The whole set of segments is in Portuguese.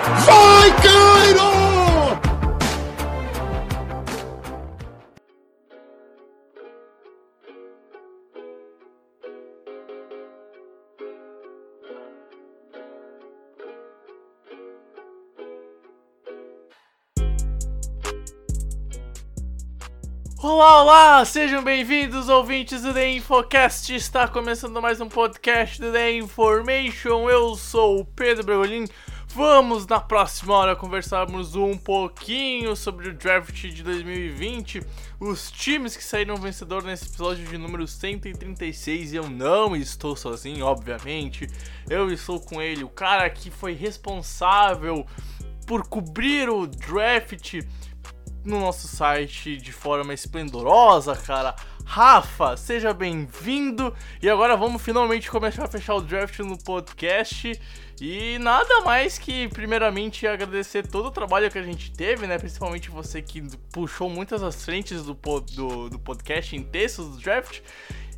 Vai, Cairo! Olá, olá! Sejam bem-vindos, ouvintes do The Infocast. Está começando mais um podcast do The Information. Eu sou o Pedro Bregolin. Vamos na próxima hora conversarmos um pouquinho sobre o draft de 2020, os times que saíram vencedor nesse episódio de número 136. E eu não estou sozinho, obviamente. Eu estou com ele, o cara que foi responsável por cobrir o draft no nosso site de forma esplendorosa, cara. Rafa, seja bem-vindo. E agora vamos finalmente começar a fechar o draft no podcast. E nada mais que, primeiramente, agradecer todo o trabalho que a gente teve, né? Principalmente você que puxou muitas das frentes do, do, do podcast em textos do draft.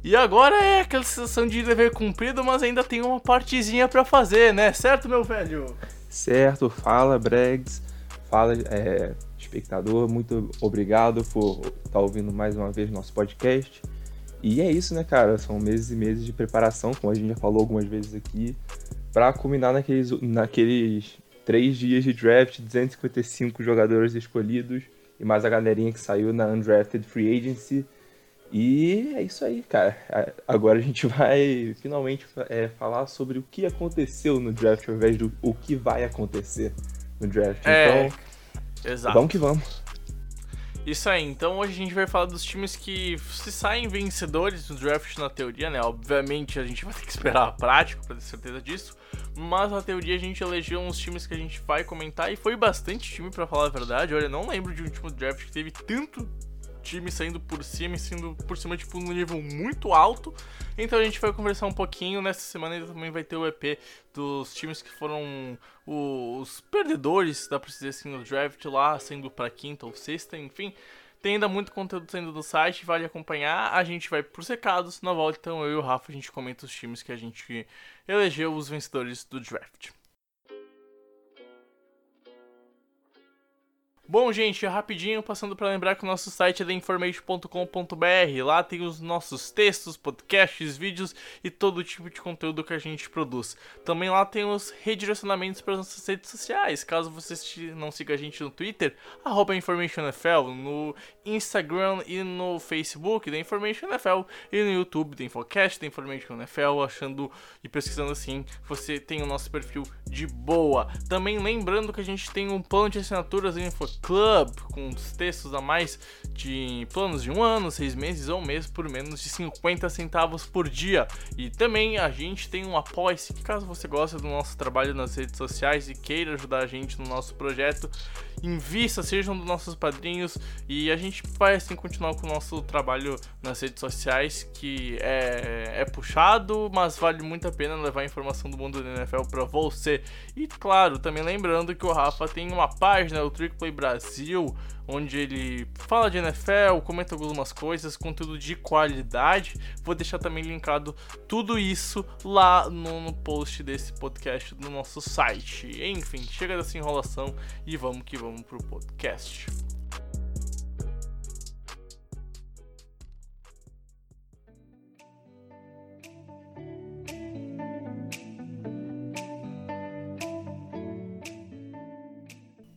E agora é aquela sensação de dever cumprido, mas ainda tem uma partezinha pra fazer, né? Certo, meu velho? Certo, fala Bregs, fala é, espectador, muito obrigado por estar ouvindo mais uma vez nosso podcast. E é isso, né, cara? São meses e meses de preparação, como a gente já falou algumas vezes aqui, para culminar naqueles, naqueles três dias de draft, 255 jogadores escolhidos e mais a galerinha que saiu na Undrafted Free Agency. E é isso aí, cara. Agora a gente vai finalmente é, falar sobre o que aconteceu no draft ao invés do o que vai acontecer no draft. É, Então, Exato. vamos que vamos. Isso aí, então hoje a gente vai falar dos times que se saem vencedores no draft na teoria, né? Obviamente a gente vai ter que esperar a prática pra ter certeza disso, mas na teoria a gente elegeu uns times que a gente vai comentar e foi bastante time pra falar a verdade. Olha, eu não lembro de um último draft que teve tanto time saindo por cima e sendo por cima, tipo, num nível muito alto. Então a gente vai conversar um pouquinho. Nessa semana ainda também vai ter o EP dos times que foram os perdedores, dá pra dizer assim, no draft lá, sendo pra quinta ou sexta, enfim. Tem ainda muito conteúdo saindo do site, vale acompanhar. A gente vai pros recados. Na volta, então, eu e o Rafa, a gente comenta os times que a gente elegeu os vencedores do draft. Bom, gente, rapidinho, passando para lembrar que o nosso site é theinformation.com.br. Lá tem os nossos textos, podcasts, vídeos e todo tipo de conteúdo que a gente produz. Também lá tem os redirecionamentos para as nossas redes sociais. Caso você não siga a gente no Twitter, arroba InformationFL, no Instagram e no Facebook da e no YouTube da Infocast da achando e pesquisando assim, você tem o nosso perfil de boa. Também lembrando que a gente tem um plano de assinaturas do InfoClub, com os textos a mais de planos de um ano, seis meses ou um mês por menos de 50 centavos por dia. E também a gente tem um apoia-se, caso você goste do nosso trabalho nas redes sociais e queira ajudar a gente no nosso projeto, invista, sejam dos nossos padrinhos e a gente vai assim continuar com o nosso trabalho nas redes sociais, que é, é puxado, mas vale muito a pena levar a informação do mundo da NFL para você. E claro, também lembrando que o Rafa tem uma página, o Trick Play Brasil, onde ele fala de NFL, comenta algumas coisas, conteúdo de qualidade. Vou deixar também linkado tudo isso lá no, no post desse podcast no nosso site. Enfim, chega dessa enrolação e vamos que vamos pro podcast.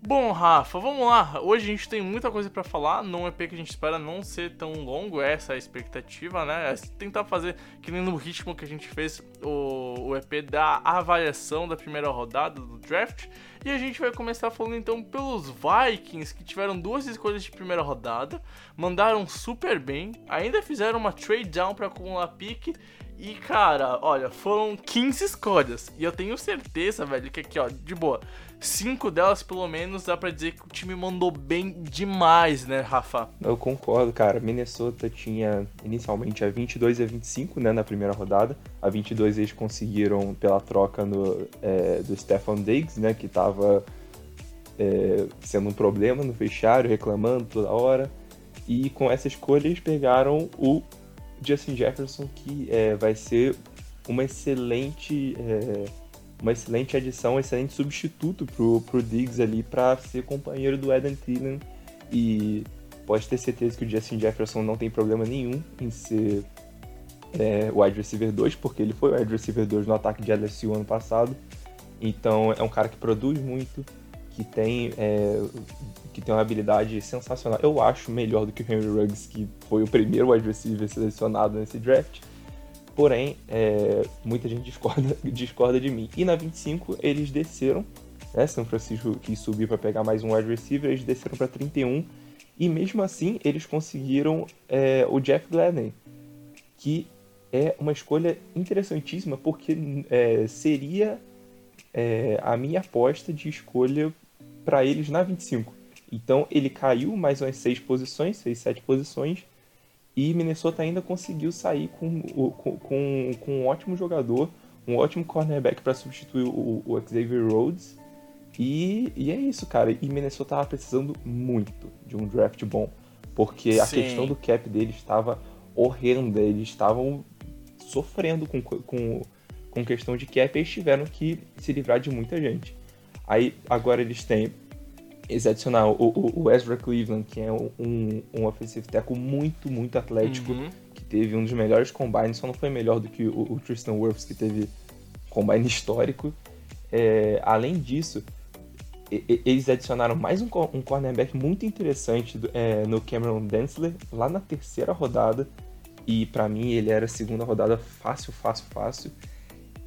Bom, Rafa, vamos lá. Hoje a gente tem muita coisa para falar. Num EP que a gente espera não ser tão longo, essa é a expectativa, né? É tentar fazer que nem no ritmo que a gente fez o, o EP da avaliação da primeira rodada do draft. E a gente vai começar falando então pelos Vikings, que tiveram duas escolhas de primeira rodada, mandaram super bem, ainda fizeram uma trade down para acumular pique e, cara, olha, foram 15 escolhas. E eu tenho certeza, velho, que aqui, ó, de boa, cinco delas pelo menos dá pra dizer que o time mandou bem demais, né, Rafa? Eu concordo, cara. Minnesota tinha inicialmente a 22 e a 25, né, na primeira rodada. A 22 eles conseguiram pela troca no, é, do Stefan Diggs, né, que tava é, sendo um problema no vestiário, reclamando toda hora. E com essa escolha eles pegaram o Justin Jefferson, que é, vai ser uma excelente, é, uma excelente adição, um excelente substituto pro, pro Diggs ali para ser companheiro do Adam Thielen. E pode ter certeza que o Justin Jefferson não tem problema nenhum em ser é, o wide receiver 2, porque ele foi o wide receiver 2 no ataque de LSU ano passado. Então é um cara que produz muito, que tem é, que tem uma habilidade sensacional. Eu acho melhor do que o Henry Ruggs, que foi o primeiro wide receiver selecionado nesse draft. Porém, é, muita gente discorda, discorda de mim. E na 25 eles desceram, né? São Francisco quis subir para pegar mais um wide receiver, eles desceram para 31. E mesmo assim eles conseguiram é, o Jeff Gladney, que é uma escolha interessantíssima porque é, seria é, a minha aposta de escolha para eles na 25. Então ele caiu mais umas seis posições, seis, sete posições, e Minnesota ainda conseguiu sair com, com, com, com um ótimo jogador, um ótimo cornerback para substituir o, o, Xavier Rhodes. E, e é isso, cara. E Minnesota estava precisando muito de um draft bom, porque a questão do cap deles estava horrenda. Eles estavam sofrendo com, com, com questão de cap e eles tiveram que se livrar de muita gente. Aí agora eles têm eles adicionaram o, o, Ezra Cleveland, que é um, um offensive tackle muito, muito atlético, uhum. que teve um dos melhores combines, só não foi melhor do que o, o Tristan Wirfs, que teve combine histórico. É, além disso, eles adicionaram mais um, um cornerback muito interessante é, no Cameron Densler, lá na terceira rodada, e para mim ele era a segunda rodada fácil, fácil, fácil.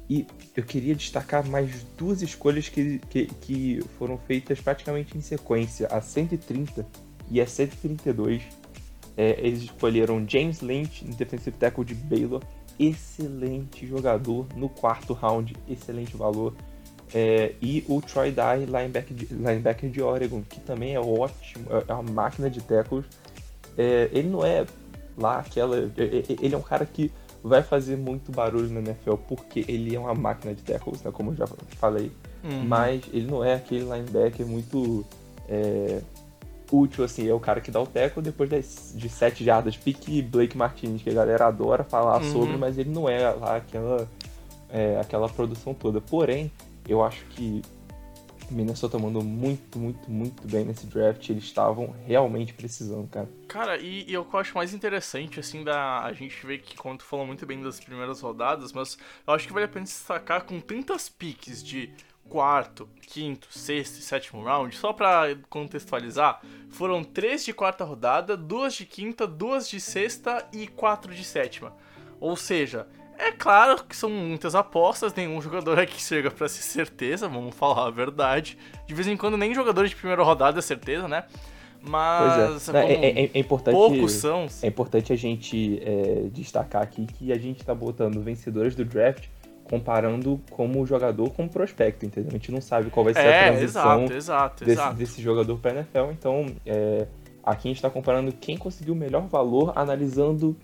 E eu queria destacar mais duas escolhas que, que, que, foram feitas praticamente em sequência, a 130 e a 132. É, eles escolheram James Lynch, defensive tackle de Baylor, excelente jogador no quarto round, excelente valor. É, e o Troy Dye, linebacker de, linebacker de Oregon, que também é ótimo, é uma máquina de tackles. É, ele não é lá aquela. É, é, ele é um cara que vai fazer muito barulho na NFL porque ele é uma máquina de tackles, né, como eu já falei. Uhum. Mas ele não é aquele linebacker muito é, útil, assim. É o cara que dá o tackle depois de sete jardas. Pique Blake Martinez, que a galera adora falar uhum. sobre, mas ele não é lá aquela, é, aquela produção toda. Porém, eu acho que Minnesota mandou muito, muito, muito bem nesse draft. Eles estavam realmente precisando, cara. Cara, e, e eu acho mais interessante, assim, da a gente vê que quando tu falou muito bem das primeiras rodadas, mas eu acho que vale a pena destacar com tantas piques de quarto, quinto, sexto e sétimo round, só para contextualizar, foram três de quarta rodada, duas de quinta, duas de sexta e quatro de sétima. Ou seja, é claro que são muitas apostas, nenhum jogador aqui chega para ser certeza, vamos falar a verdade. De vez em quando nem jogadores de primeira rodada é certeza, né? Mas é. É, é, é, importante, poucos são. É importante a gente é, destacar aqui que a gente está botando vencedores do draft comparando como jogador com prospecto, entendeu? A gente não sabe qual vai ser a é, transição exato, exato, desse, exato. desse jogador para NFL, então é, aqui a gente está comparando quem conseguiu o melhor valor analisando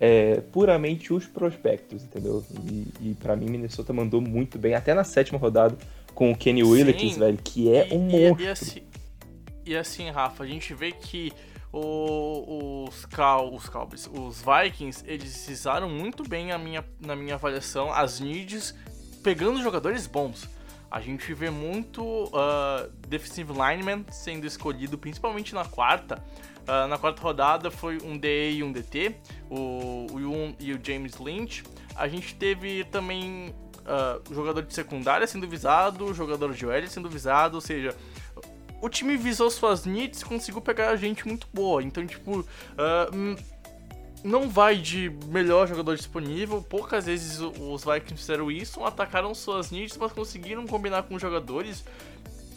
é, puramente os prospectos, entendeu? E, e para mim, Minnesota mandou muito bem, até na sétima rodada, com o Kenny Willekes, velho, que é um e, monstro. E, assim, e assim, Rafa, a gente vê que o, os, Cal, os Cowboys, os Vikings, eles usaram muito bem a minha, na minha avaliação as needs, pegando jogadores bons. A gente vê muito uh, defensive lineman sendo escolhido, principalmente na quarta, Uh, na quarta rodada foi um DE e um DT, o, o Yun e o James Lynch. A gente teve também uh, jogador de secundária sendo visado, jogador de OL sendo visado, ou seja, o time visou suas needs e conseguiu pegar gente muito boa. Então, tipo, uh, não vai de melhor jogador disponível. Poucas vezes os Vikings fizeram isso, atacaram suas needs, mas conseguiram combinar com jogadores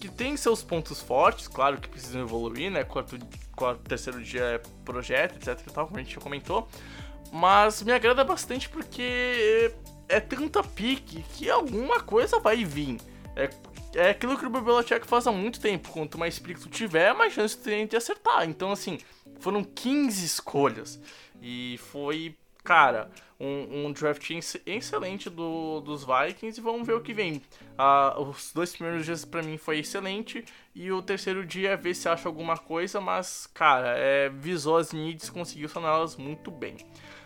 que têm seus pontos fortes, claro que precisam evoluir, né? Quarto, quarto terceiro dia é projeto, etc tal, como a gente já comentou. Mas me agrada bastante porque é tanta pique que alguma coisa vai vir. É, é aquilo que o Belichick faz há muito tempo. Quanto mais pique tu tiver, mais chance tu tem de acertar. Então, assim, foram 15 escolhas. E foi, cara, um, um draft excelente do, dos Vikings e vamos ver o que vem. Ah, os dois primeiros dias para mim foi excelente e o terceiro dia é ver se acha alguma coisa, mas, cara, é, visou as needs, conseguiu saná-las muito bem.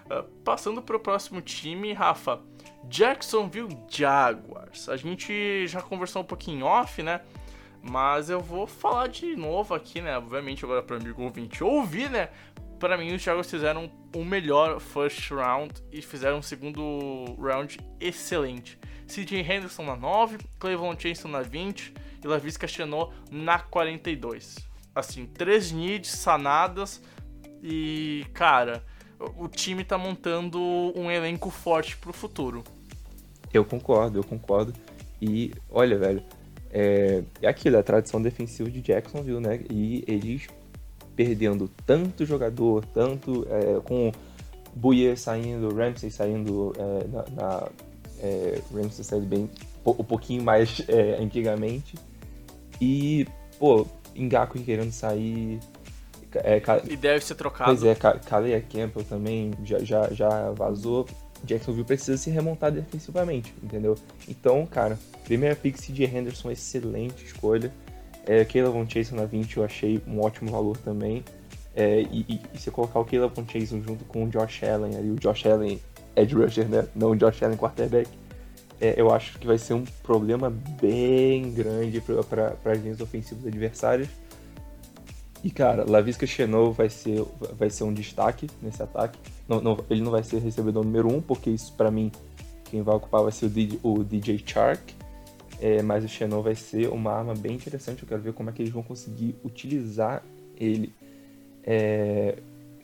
Uh, passando para o próximo time, Rafa, Jacksonville Jaguars. A gente já conversou um pouquinho off, né? Mas eu vou falar de novo aqui, né? Obviamente agora para amigo ouvinte ouvir, né? Para mim, os Jaguars fizeram o um melhor first round e fizeram um segundo round excelente. CJ Henderson na 9, Cleveland Chainson na 20 e Lavis Castano na 42. Assim, três needs sanadas e, cara, o time tá montando um elenco forte pro futuro. Eu concordo, eu concordo. E olha, velho, é, é aquilo, é a tradição defensiva de Jacksonville, né? E eles perdendo tanto jogador, tanto é, com Buyer saindo, Ramsey saindo é, na, na é, Ramsey saindo bem um pouquinho mais é, antigamente e pô, Ngaku querendo sair é, e deve ser trocado. Pois é, Kalea Campbell também já, já, já vazou. Jacksonville precisa se remontar defensivamente, entendeu? Então, cara, primeira pick de Henderson, excelente escolha. É, Caleb Von Chason na 20 eu achei um ótimo valor também. É, e, e, e, se colocar o Caleb Von Chason junto com o Josh Allen, ali, o Josh Allen edge rusher, né? Não o Josh Allen quarterback, é, eu acho que vai ser um problema bem grande para as linhas ofensivas adversárias. E cara, Lavisca Chenot vai ser, vai ser um destaque nesse ataque. Não, não, ele não vai ser recebedor número um, porque isso para mim quem vai ocupar vai ser o DJ, o DJ Chark. É, mas o Xenon vai ser uma arma bem interessante. Eu quero ver como é que eles vão conseguir utilizar ele. É,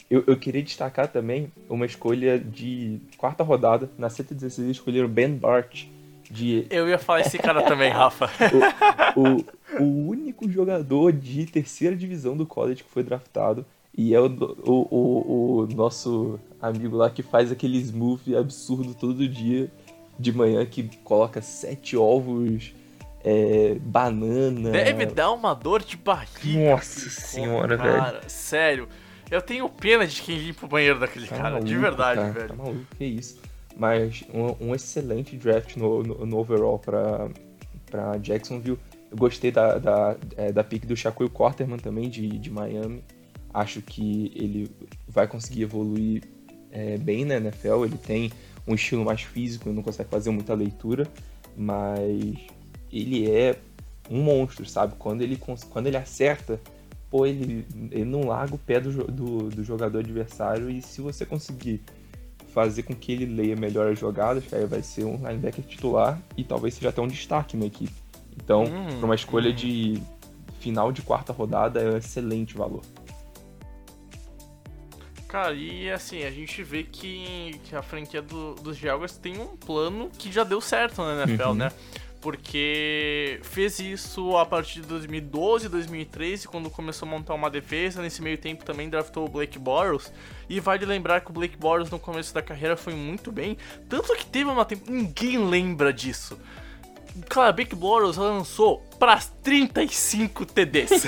eu, eu, queria destacar também uma escolha de quarta rodada. Na 116 escolheram Ben Bart. De... Eu ia falar esse cara também, Rafa. o, o, o, único jogador de terceira divisão do college que foi draftado. E é o, o, o, o nosso amigo lá que faz aquele smooth absurdo todo dia de manhã que coloca sete ovos, é, banana. Deve dar uma dor de barriga. Nossa senhora, cara, velho. Sério. Eu tenho pena de quem limpa o banheiro daquele tá cara, maluco, de verdade, cara, velho. Tá maluco, que isso. Mas um, um excelente draft no, no, no, overall pra, pra Jacksonville. Eu gostei da, da, é, da pick do Shaquille Quarterman também, de, de Miami. Acho que ele vai conseguir evoluir é, bem na NFL. Ele tem um estilo mais físico e não consegue fazer muita leitura, mas ele é um monstro, sabe? Quando ele, quando ele acerta, pô, ele, ele não larga o pé do, do, do jogador adversário e se você conseguir fazer com que ele leia melhor as jogadas, aí vai ser um linebacker titular e talvez seja até um destaque na equipe. Então, hum, para uma escolha hum. de final de quarta rodada, é um excelente valor. Cara, e assim, a gente vê que, que a franquia do, dos Jaguars tem um plano que já deu certo na NFL, uhum. né? Porque fez isso a partir de 2012, 2013, quando começou a montar uma defesa. Nesse meio tempo também draftou o Blake Bortles. E vale lembrar que o Blake Bortles no começo da carreira foi muito bem. Tanto que teve uma temporada. Ninguém lembra disso. Cara, Blake Bortles lançou para 35 TDs.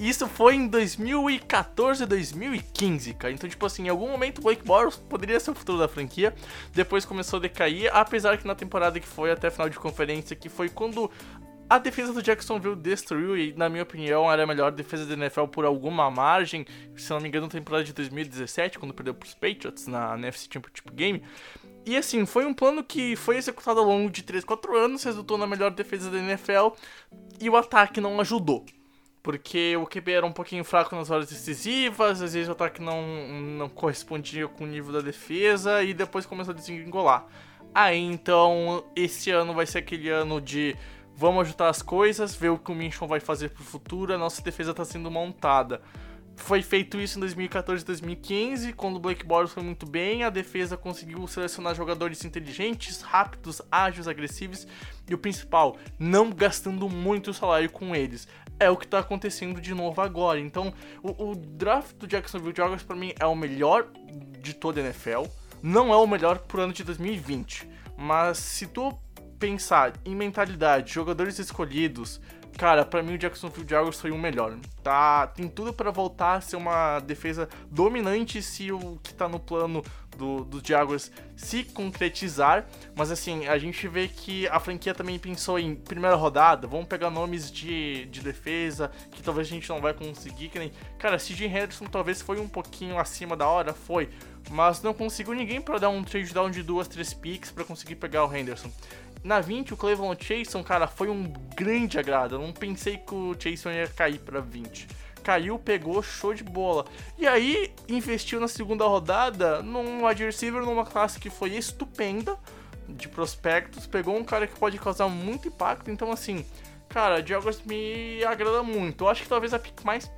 Isso foi em 2014, 2015, cara. Então, tipo assim, em algum momento o Blake Bortles poderia ser o futuro da franquia. Depois começou a decair, apesar que na temporada que foi até final de conferência, que foi quando a defesa do Jacksonville destruiu e, na minha opinião, era a melhor defesa da NFL por alguma margem. Se não me engano, na temporada de 2017, quando perdeu para os Patriots na NFC Championship Game. E assim, foi um plano que foi executado ao longo de 3, 4 anos, resultou na melhor defesa da NFL e o ataque não ajudou. Porque o QB era um pouquinho fraco nas horas decisivas, às vezes o ataque não, não correspondia com o nível da defesa e depois começou a desengolar. Aí então, esse ano vai ser aquele ano de vamos ajudar as coisas, ver o que o Minchon vai fazer pro futuro, a nossa defesa tá sendo montada. Foi feito isso em 2014 e 2015, quando o Blake Bortles foi muito bem, a defesa conseguiu selecionar jogadores inteligentes, rápidos, ágeis, agressivos e o principal, não gastando muito salário com eles. É o que tá acontecendo de novo agora. Então, o, o draft do Jacksonville Jaguars para mim é o melhor de toda a NFL. Não é o melhor pro ano de 2020, mas se tu pensar em mentalidade, jogadores escolhidos, Cara, para mim o Jacksonville Jaguars foi o melhor. Tá, tem tudo para voltar a ser uma defesa dominante se o que tá no plano do, do Jaguars se concretizar. Mas assim, a gente vê que a franquia também pensou em primeira rodada, vamos pegar nomes de, de defesa que talvez a gente não vai conseguir. Que nem, cara, CJ Henderson talvez foi um pouquinho acima da hora, foi. Mas não conseguiu ninguém para dar um trade down de duas, três picks para conseguir pegar o Henderson. Na 20, o Cleveland Chason, cara, foi um grande agrado. Eu não pensei que o Chason ia cair para 20. Caiu, pegou, show de bola. E aí, investiu na segunda rodada num wide receiver numa classe que foi estupenda de prospectos. Pegou um cara que pode causar muito impacto. Então, assim, cara, Jaguars me agrada muito. Eu acho que talvez a pick mais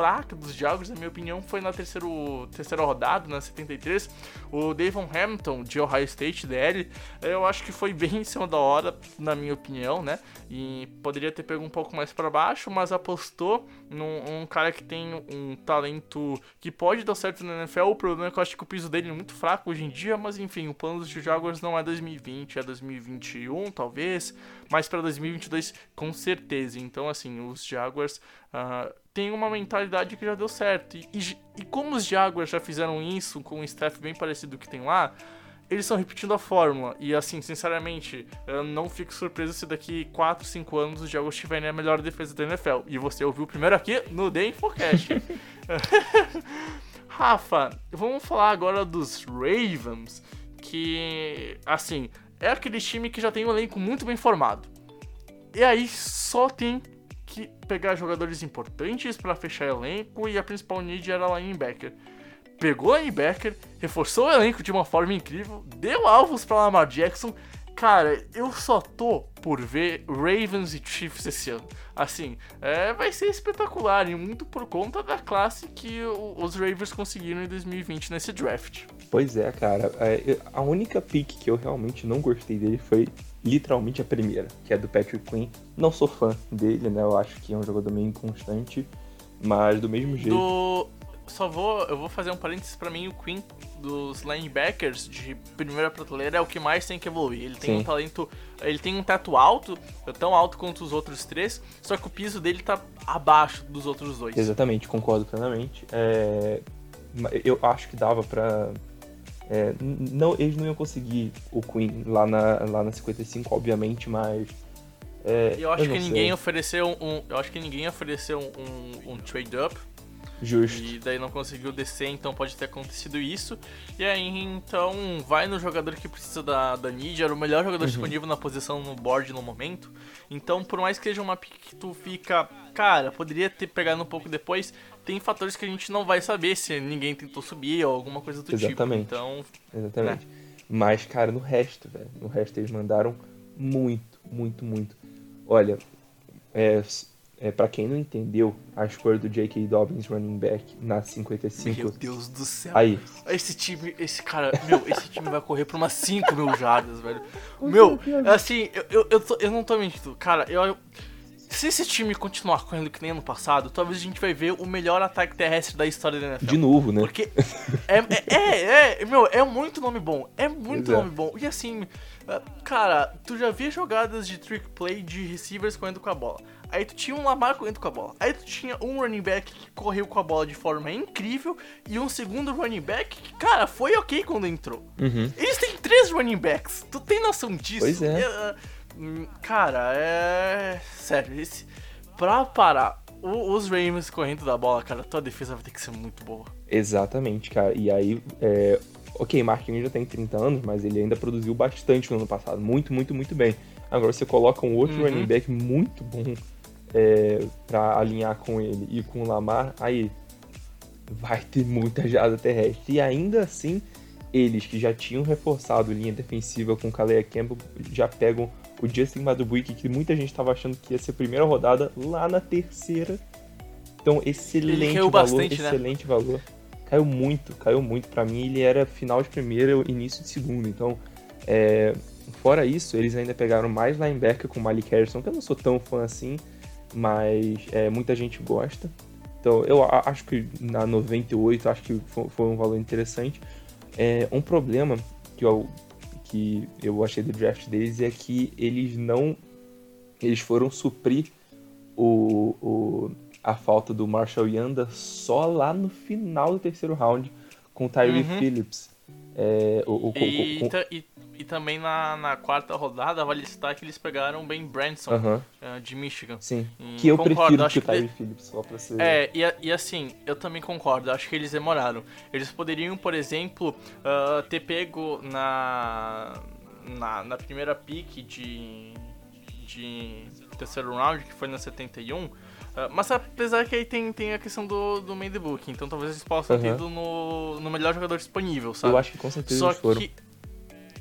fraca dos Jaguars, na minha opinião, foi na terceiro, terceira rodada, na 73. O Davon Hamilton, de Ohio State, DL, eu acho que foi bem em cima da hora, na minha opinião, né? E poderia ter pego um pouco mais para baixo, mas apostou num um cara que tem um talento que pode dar certo na NFL. O problema é que eu acho que o piso dele é muito fraco hoje em dia, mas enfim, o plano dos Jaguars não é 2020, é 2021, talvez, mas para 2022 com certeza. Então, assim, os Jaguars uh, tem uma mentalidade que já deu certo. E, e, e, como os Jaguars já fizeram isso com um staff bem parecido que tem lá, eles estão repetindo a fórmula. E assim, sinceramente, eu não fico surpreso se daqui 4, 5 anos os Jaguars tiverem a melhor defesa da NFL. E você ouviu primeiro aqui no The Infocast. Rafa, vamos falar agora dos Ravens, que, assim, é aquele time que já tem um elenco muito bem formado. E aí só tem que pegar jogadores importantes para fechar elenco e a principal need era linebacker. Pegou linebacker, reforçou o elenco de uma forma incrível, deu alvos para Lamar Jackson. Cara, eu só tô por ver Ravens e Chiefs esse ano. Assim, é, vai ser espetacular e muito por conta da classe que os Ravens conseguiram em 2020 nesse draft. Pois é, cara. É, a única pick que eu realmente não gostei dele foi literalmente a primeira, que é do Patrick Quinn. Não sou fã dele, né? Eu acho que é um jogador meio inconstante, mas do mesmo jeito. Do... Só vou, eu vou fazer um parênteses para mim, o Quinn dos linebackers de primeira prateleira é o que mais tem que evoluir. Ele tem Sim. um talento, ele tem um teto alto, tão alto quanto os outros três, só que o piso dele tá abaixo dos outros dois. Exatamente, concordo plenamente. É... Eu acho que dava para é, não, eles não iam conseguir o Queen lá na, lá na 55, obviamente, mas. É, eu acho eu que ninguém ofereceu um. Eu acho que ninguém ofereceu um trade up. Justo. E daí não conseguiu descer, então pode ter acontecido isso. E aí, então, vai no jogador que precisa da, da need, era o melhor jogador uhum. disponível na posição no board no momento. Então, por mais que seja uma pick que tu fica, cara, poderia ter pegado um pouco depois, tem fatores que a gente não vai saber se ninguém tentou subir ou alguma coisa do tipo. Exatamente. tipo. Então, Exatamente. Né? Mas, cara, no resto, velho, no resto eles mandaram muito, muito, muito. Olha, é, é, para quem não entendeu, a escolha do J.K. Dobbins running back na 55. Meu Deus do céu. Aí. Esse time, esse cara, meu, esse time vai correr pra umas 5 mil jardas, velho. Meu, assim, eu, eu, eu, tô, eu não tô mentindo. Cara, eu, se esse time continuar correndo que nem ano passado, talvez a gente vai ver o melhor ataque terrestre da história da NFL. De novo, né? Porque é, é, é, é meu, é muito nome bom. É muito nome bom. E assim, ah, cara, tu já via jogadas de trick play de receivers correndo com a bola. Aí tu tinha um Lamar correndo com a bola. Aí tu tinha um running back que correu com a bola de forma incrível. E um segundo running back que, cara, foi ok quando entrou. Uhum. Eles têm três running backs. Tu tem noção disso? Pois é. Hum, cara, é. Sério, esse. Pra parar os Ravens correndo da bola, cara, tua defesa vai ter que ser muito boa. Exatamente, cara. E aí, é... ok, Marquinhos já tem 30 anos, mas ele ainda produziu bastante no ano passado. Muito, muito, muito bem. Agora você coloca um outro uhum. running back muito bom é, pra alinhar com ele e com o Lamar, aí vai ter muita jada terrestre. E ainda assim, eles que já tinham reforçado linha defensiva com Calais Campbell já pegam o Justin Madubuike, que muita gente estava achando que ia ser a primeira rodada lá na terceira. Então, excelente valor, bastante, né? excelente né? valor. Caiu muito, caiu muito. Para mim, ele era final de primeira, início de segunda. Então, é... fora isso, eles ainda pegaram mais linebacker com Malik Harrison, que eu não sou tão fã assim, mas é, muita gente gosta. Então, eu acho que na 98, acho que foi um valor interessante. É, um problema que eu, que eu achei do draft deles é que eles não. Eles foram suprir o, o, a falta do Marshall Yanda só lá no final do terceiro round com o Tyree uhum. Phillips. É, o, o, e, com, com... E, e, também na, na, quarta rodada, vale citar que eles pegaram Ben Branson, uh, de Michigan. Sim, e que eu concordo, prefiro que o Tyree Phillips, só pra ser... É, e, e, assim, eu também concordo, acho que eles demoraram. Eles poderiam, por exemplo, uh, ter pego na, na, na primeira pick de, de terceiro round, que foi na 71, Uh, mas apesar que aí tem, tem a questão do, do main book, então talvez eles possam uhum. ter ido no, no melhor jogador disponível, sabe? Eu acho que com certeza só eles foram. Que,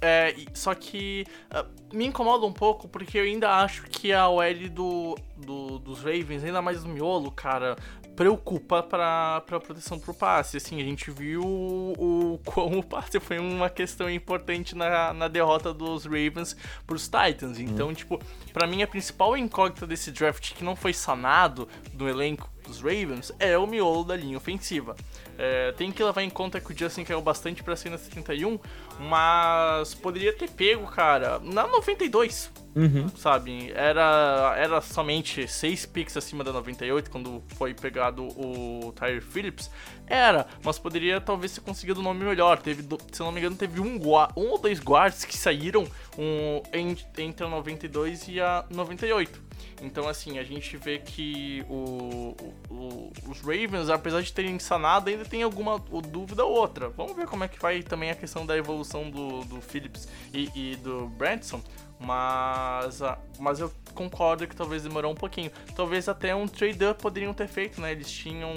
é, só que uh, me incomoda um pouco porque eu ainda acho que a OL do, do, dos Ravens, ainda mais do miolo, cara, preocupa para pra proteção pro passe. Assim, a gente viu o, o como o passe foi uma questão importante na, na derrota dos Ravens pros Titans. Uhum. Então, hum. tipo, para mim a principal incógnita desse draft que não foi sanado do elenco dos Ravens é o miolo da linha ofensiva. É, tem que levar em conta que o Justin caiu bastante pra cima 71, mas poderia ter pego, cara, na 92. Uhum. Sabe? Era, era somente 6 picks acima da 98 quando foi pegado o Tyre Phillips. Era, mas poderia talvez ter conseguido um nome melhor. Teve, se não me engano, teve um, um ou dois guards que saíram um, entre a 92 e a 98. Então, assim, a gente vê que o, o, os Ravens, apesar de terem sanado, ainda tem alguma dúvida ou outra. Vamos ver como é que vai também a questão da evolução do, do Phillips e, e do Branson. Mas, mas eu concordo que talvez demorou um pouquinho. Talvez até um trade-up poderiam ter feito, né? Eles tinham.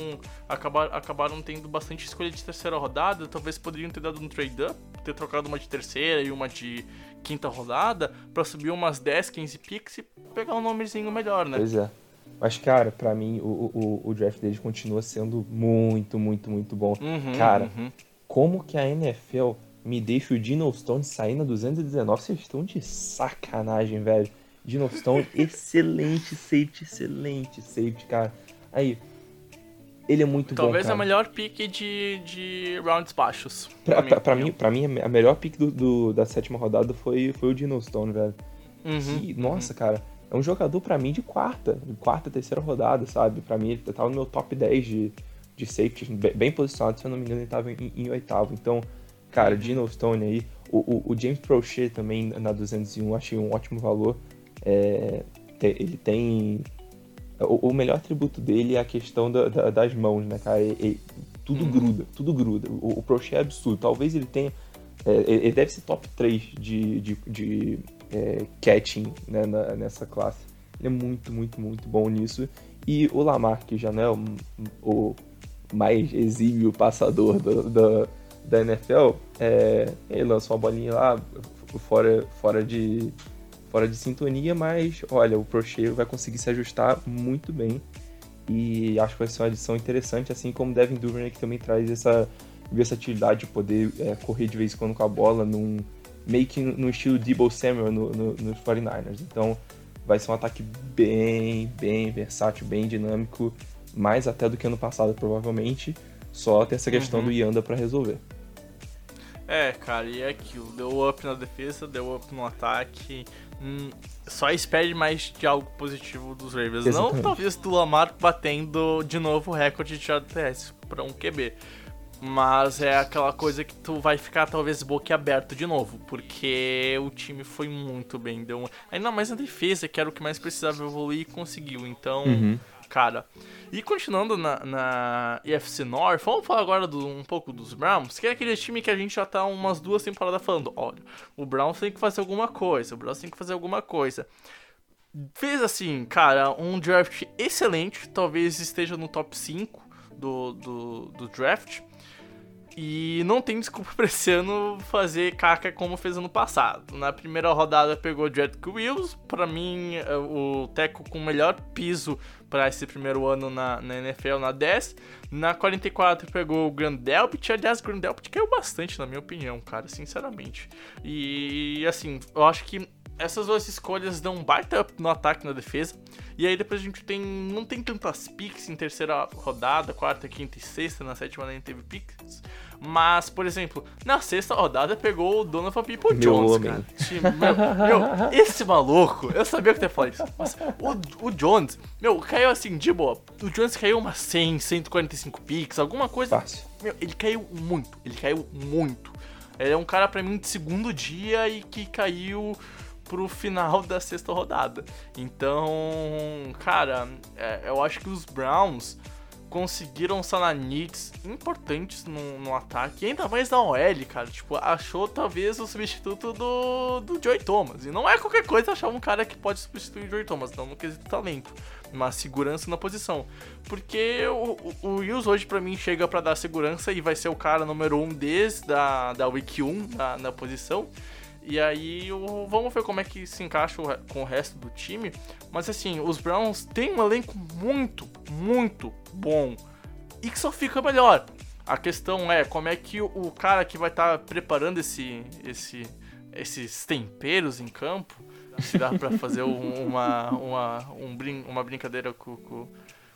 Acabar, acabaram tendo bastante escolha de terceira rodada. Talvez poderiam ter dado um trade-up, ter trocado uma de terceira e uma de quinta rodada, para subir umas 10, 15 picks e pegar um nomezinho melhor, né? Pois é. Mas, cara, para mim o, o, o draft deles continua sendo muito, muito, muito bom. Uhum, cara, uhum. como que a NFL me deixa o Dino Stone sair na 219. Vocês estão de sacanagem, velho. Dino Stone, excelente safety, excelente safety, cara. Aí, ele é muito Talvez bom, Talvez a melhor pick de, de rounds baixos. Pra, pra, pra mim, pra mim, a melhor pick do, do, da sétima rodada foi, foi o Dino Stone, velho. Uhum, que, nossa, uhum. cara, é um jogador pra mim de quarta, quarta, terceira rodada, sabe? Pra mim, ele tava no meu top 10 de, de safety, bem, bem posicionado, se eu não me engano, ele tava em, em oitavo. Então, Cara, Dino Stone aí, o, o, o, James Prochet também na 201, achei um ótimo valor. É, ele tem. O, o, melhor atributo dele é a questão da, da, das mãos, né, cara? Tudo uhum. gruda, tudo gruda. O, o Prochet é absurdo. Talvez ele tenha. É, ele deve ser top 3 de, de, de é, catching né, na, nessa classe. Ele é muito, muito, muito bom nisso. E o Lamar, que já não é o, o mais exímio passador do, do da NFL, é, ele lançou uma bolinha lá fora, fora, de, fora de sintonia, mas olha, o Prochet vai conseguir se ajustar muito bem. E acho que vai ser uma edição interessante, assim como o Devin Duvernay, que também traz essa versatilidade de poder é, correr de vez em quando com a bola, num, meio que no estilo Debo Samuel no, no, nos 49ers. Então vai ser um ataque bem, bem versátil, bem dinâmico, mais até do que ano passado, provavelmente. Só tem essa questão uhum. do Yanda para resolver. É, cara, e é aquilo. Deu up na defesa, deu up no ataque. Hum, só espere mais de algo positivo dos Ravens. Exatamente. Não talvez do Lamar batendo de novo o recorde de terrestres para um QB. Mas é aquela coisa que tu vai ficar talvez boquiaberto de novo, porque o time foi muito bem. Deu uma... Ainda mais na defesa, que era o que mais precisava evoluir e conseguiu. Então, uhum cara. E continuando na, na EFC North, vamos falar agora do, um pouco dos Browns, que é aquele time que a gente já tá umas duas temporadas falando, olha, o Browns tem que fazer alguma coisa, o Browns tem que fazer alguma coisa. Fez assim, cara, um draft excelente, talvez esteja no top 5 do, do, do draft. E não tem desculpa pra esse ano fazer caca como fez ano passado. Na primeira rodada pegou o Jet Wills, pra mim é o Teco com o melhor piso para esse primeiro ano na, na, NFL, na 10. Na 44 pegou o Grandelpit, aliás, o Grandelpit caiu bastante na minha opinião, cara, sinceramente. E assim, eu acho que essas duas escolhas dão um baita up no ataque e na defesa. E aí depois a gente tem. Não tem tantas picks em terceira rodada, quarta, quinta e sexta. Na sétima nem teve picks. Mas, por exemplo, na sexta rodada pegou o Donovan People Jones, cara. Meu, meu, esse maluco, eu sabia que eu ia falar isso. Mas o, o Jones, meu, caiu assim, de boa. O Jones caiu umas 100, 145 picks, alguma coisa. Fácil. Meu, ele caiu muito, ele caiu muito. Ele é um cara pra mim de segundo dia e que caiu pro final da sexta rodada. Então, cara, é, eu acho que os Browns conseguiram sananites importantes no, no ataque, ainda mais na OL, cara. Tipo, achou talvez o substituto do, do Joey Thomas. E não é qualquer coisa achar um cara que pode substituir o Joey Thomas, não no quesito talento, mas segurança na posição. Porque o, o, o Wills hoje para mim chega para dar segurança e vai ser o cara número 1 um desde a da Week 1 na, na posição. E aí, o, vamos ver como é que se encaixa o, com o resto do time. Mas assim, os Browns têm um elenco muito, muito bom. E que só fica melhor. A questão é como é que o, o cara que vai estar tá preparando esse, esse, esses temperos em campo, se dá pra fazer um, uma, uma, um brin uma brincadeira com, com,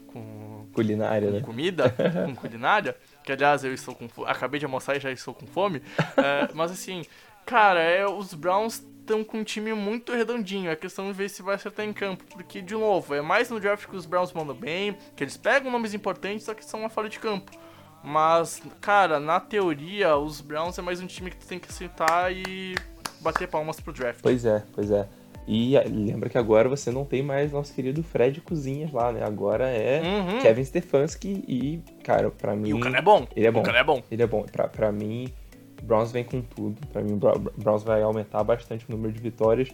com culinária, com né? comida, com culinária, que aliás eu estou com acabei de almoçar e já estou com fome. É, mas assim, Cara, é, os Browns estão com um time muito redondinho. É questão de ver se vai acertar em campo. Porque, de novo, é mais no draft que os Browns mandam bem, que eles pegam nomes importantes, só que são uma fora de campo. Mas, cara, na teoria, os Browns é mais um time que tu tem que acertar e bater palmas pro draft. Pois é, pois é. E lembra que agora você não tem mais nosso querido Fred Cozinhas lá, né? Agora é Uhum. Kevin Stefanski e, cara, pra mim. E o cara é bom. Ele é bom. O cara é bom. Ele é bom. Pra, pra mim, Browns vem com tudo. Pra mim, Bra- Browns vai aumentar bastante o número de vitórias.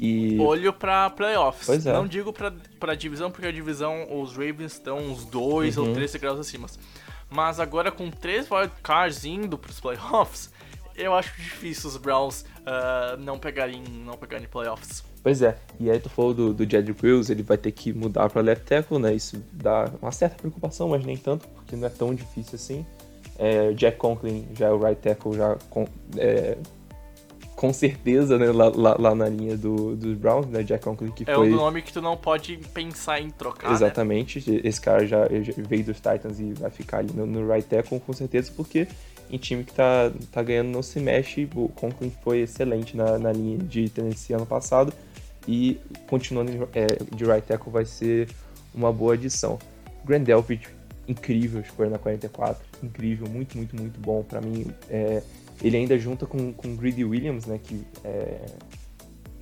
E. Olho pra playoffs. Pois é. Não digo pra, pra divisão, porque a divisão, os Ravens estão uns 2 Uhum. ou 3 graus acima. Mas agora com três wildcards indo pros playoffs, eu acho difícil os Browns ah, não pegarem não pegarem playoffs. Pois é. E aí tu falou do, do Jedrick Wills, ele vai ter que mudar pra left tackle, né? Isso dá uma certa preocupação, mas nem tanto, porque não é tão difícil assim. É, Jack Conklin já é o right tackle, já com, é, com certeza, né? Lá, lá- lá na linha do, dos Browns, né? Jack Conklin que É foi... um nome que tu não pode pensar em trocar, né? Exatamente, esse cara já, já veio dos Titans e vai ficar ali no, no right tackle com certeza, porque em time que tá, tá ganhando não se mexe, o Conklin foi excelente na, na linha de Tennessee ano passado e continuando de, é, de right tackle vai ser uma boa adição. Grandelpit, incrível escolha na 44, incrível, muito, muito, muito bom pra mim. é, ele ainda junta com, com Greedy Williams, né, que é,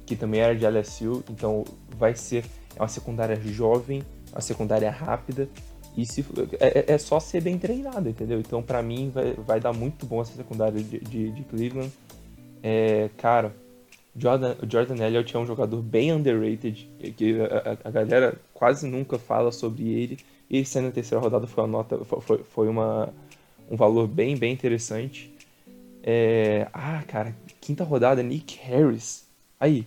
que também era de LSU, então vai ser é uma secundária jovem, uma secundária rápida, e se, é, é- é só ser bem treinado, entendeu? Então, pra mim, vai, vai dar muito bom essa secundária de, de, de Cleveland. É, cara, Jordan, Jordan Elliott é um jogador bem underrated, que a- a galera quase nunca fala sobre ele. E sendo na terceira rodada foi uma nota, foi- foi, uma, um valor bem, bem interessante. É, ah, cara, quinta rodada, Nick Harris. Aí,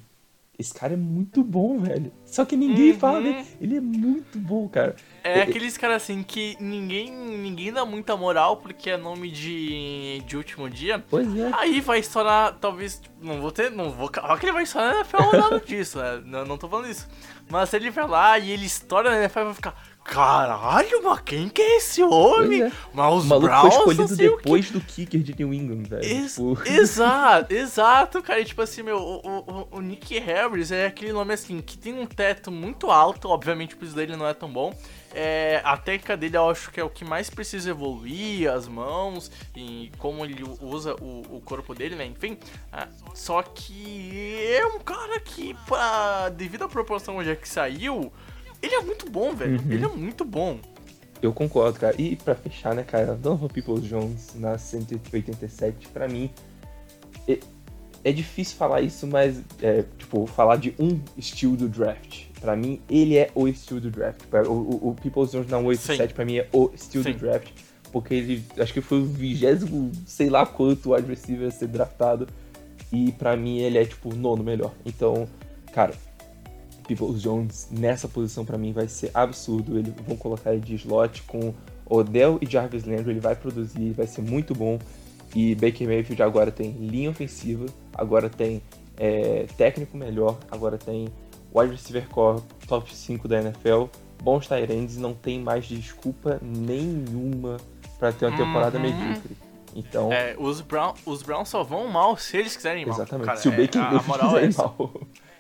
esse cara é muito bom, velho. Só que ninguém Uhum. fala dele. Ele é muito bom, cara. É aqueles caras assim que ninguém, ninguém dá muita moral porque é nome de, de último dia. Pois é. Aí vai estourar, talvez, não vou ter, não vou, claro que ele vai estourar na NFL nada disso, né? Não, não tô falando isso. Mas se ele vai lá e ele estoura na NFL, vai ficar, caralho, mas quem que é esse homem? Pois é. O maluco foi escolhido depois do kicker de New England, velho. Ex- Tipo, Exato, exato, cara. E, tipo assim, meu, o, o, o Nick Harris é aquele nome assim que tem um teto muito alto, obviamente o piso dele não é tão bom. É, a técnica dele eu acho que é o que mais precisa evoluir, as mãos e como ele usa o, o corpo dele, né? Enfim. ah, só que é um cara que, pra, devido à proporção onde é que saiu, ele é muito bom, velho. Ele é muito bom. Eu concordo, cara. E pra fechar, né, cara, Donovan Peoples Jones na 187, pra mim. É, é difícil falar isso, mas, é, tipo, falar de um estilo do draft. Pra mim, ele é o estilo do draft. O, o, o Peoples Jones na 187, Sim. pra mim, é o estilo Sim. do draft. porque ele acho que foi o vigésimo, sei lá quanto wide receiver a ser draftado. E pra mim ele é tipo o nono melhor. Então, cara, Peoples Jones nessa posição pra mim vai ser absurdo. Eles vão colocar ele de slot com Odell e Jarvis Landry, ele vai produzir, vai ser muito bom. E Baker Mayfield agora tem linha ofensiva, agora tem é, técnico melhor, agora tem wide receiver core top 5 da NFL, bons tight ends, não tem mais desculpa nenhuma para ter uma temporada Uhum. medíocre. Então, É, os, Brown, os Browns só vão mal se eles quiserem ir mal. exatamente. Cara, Se o é, Baker Mayfield moral quiser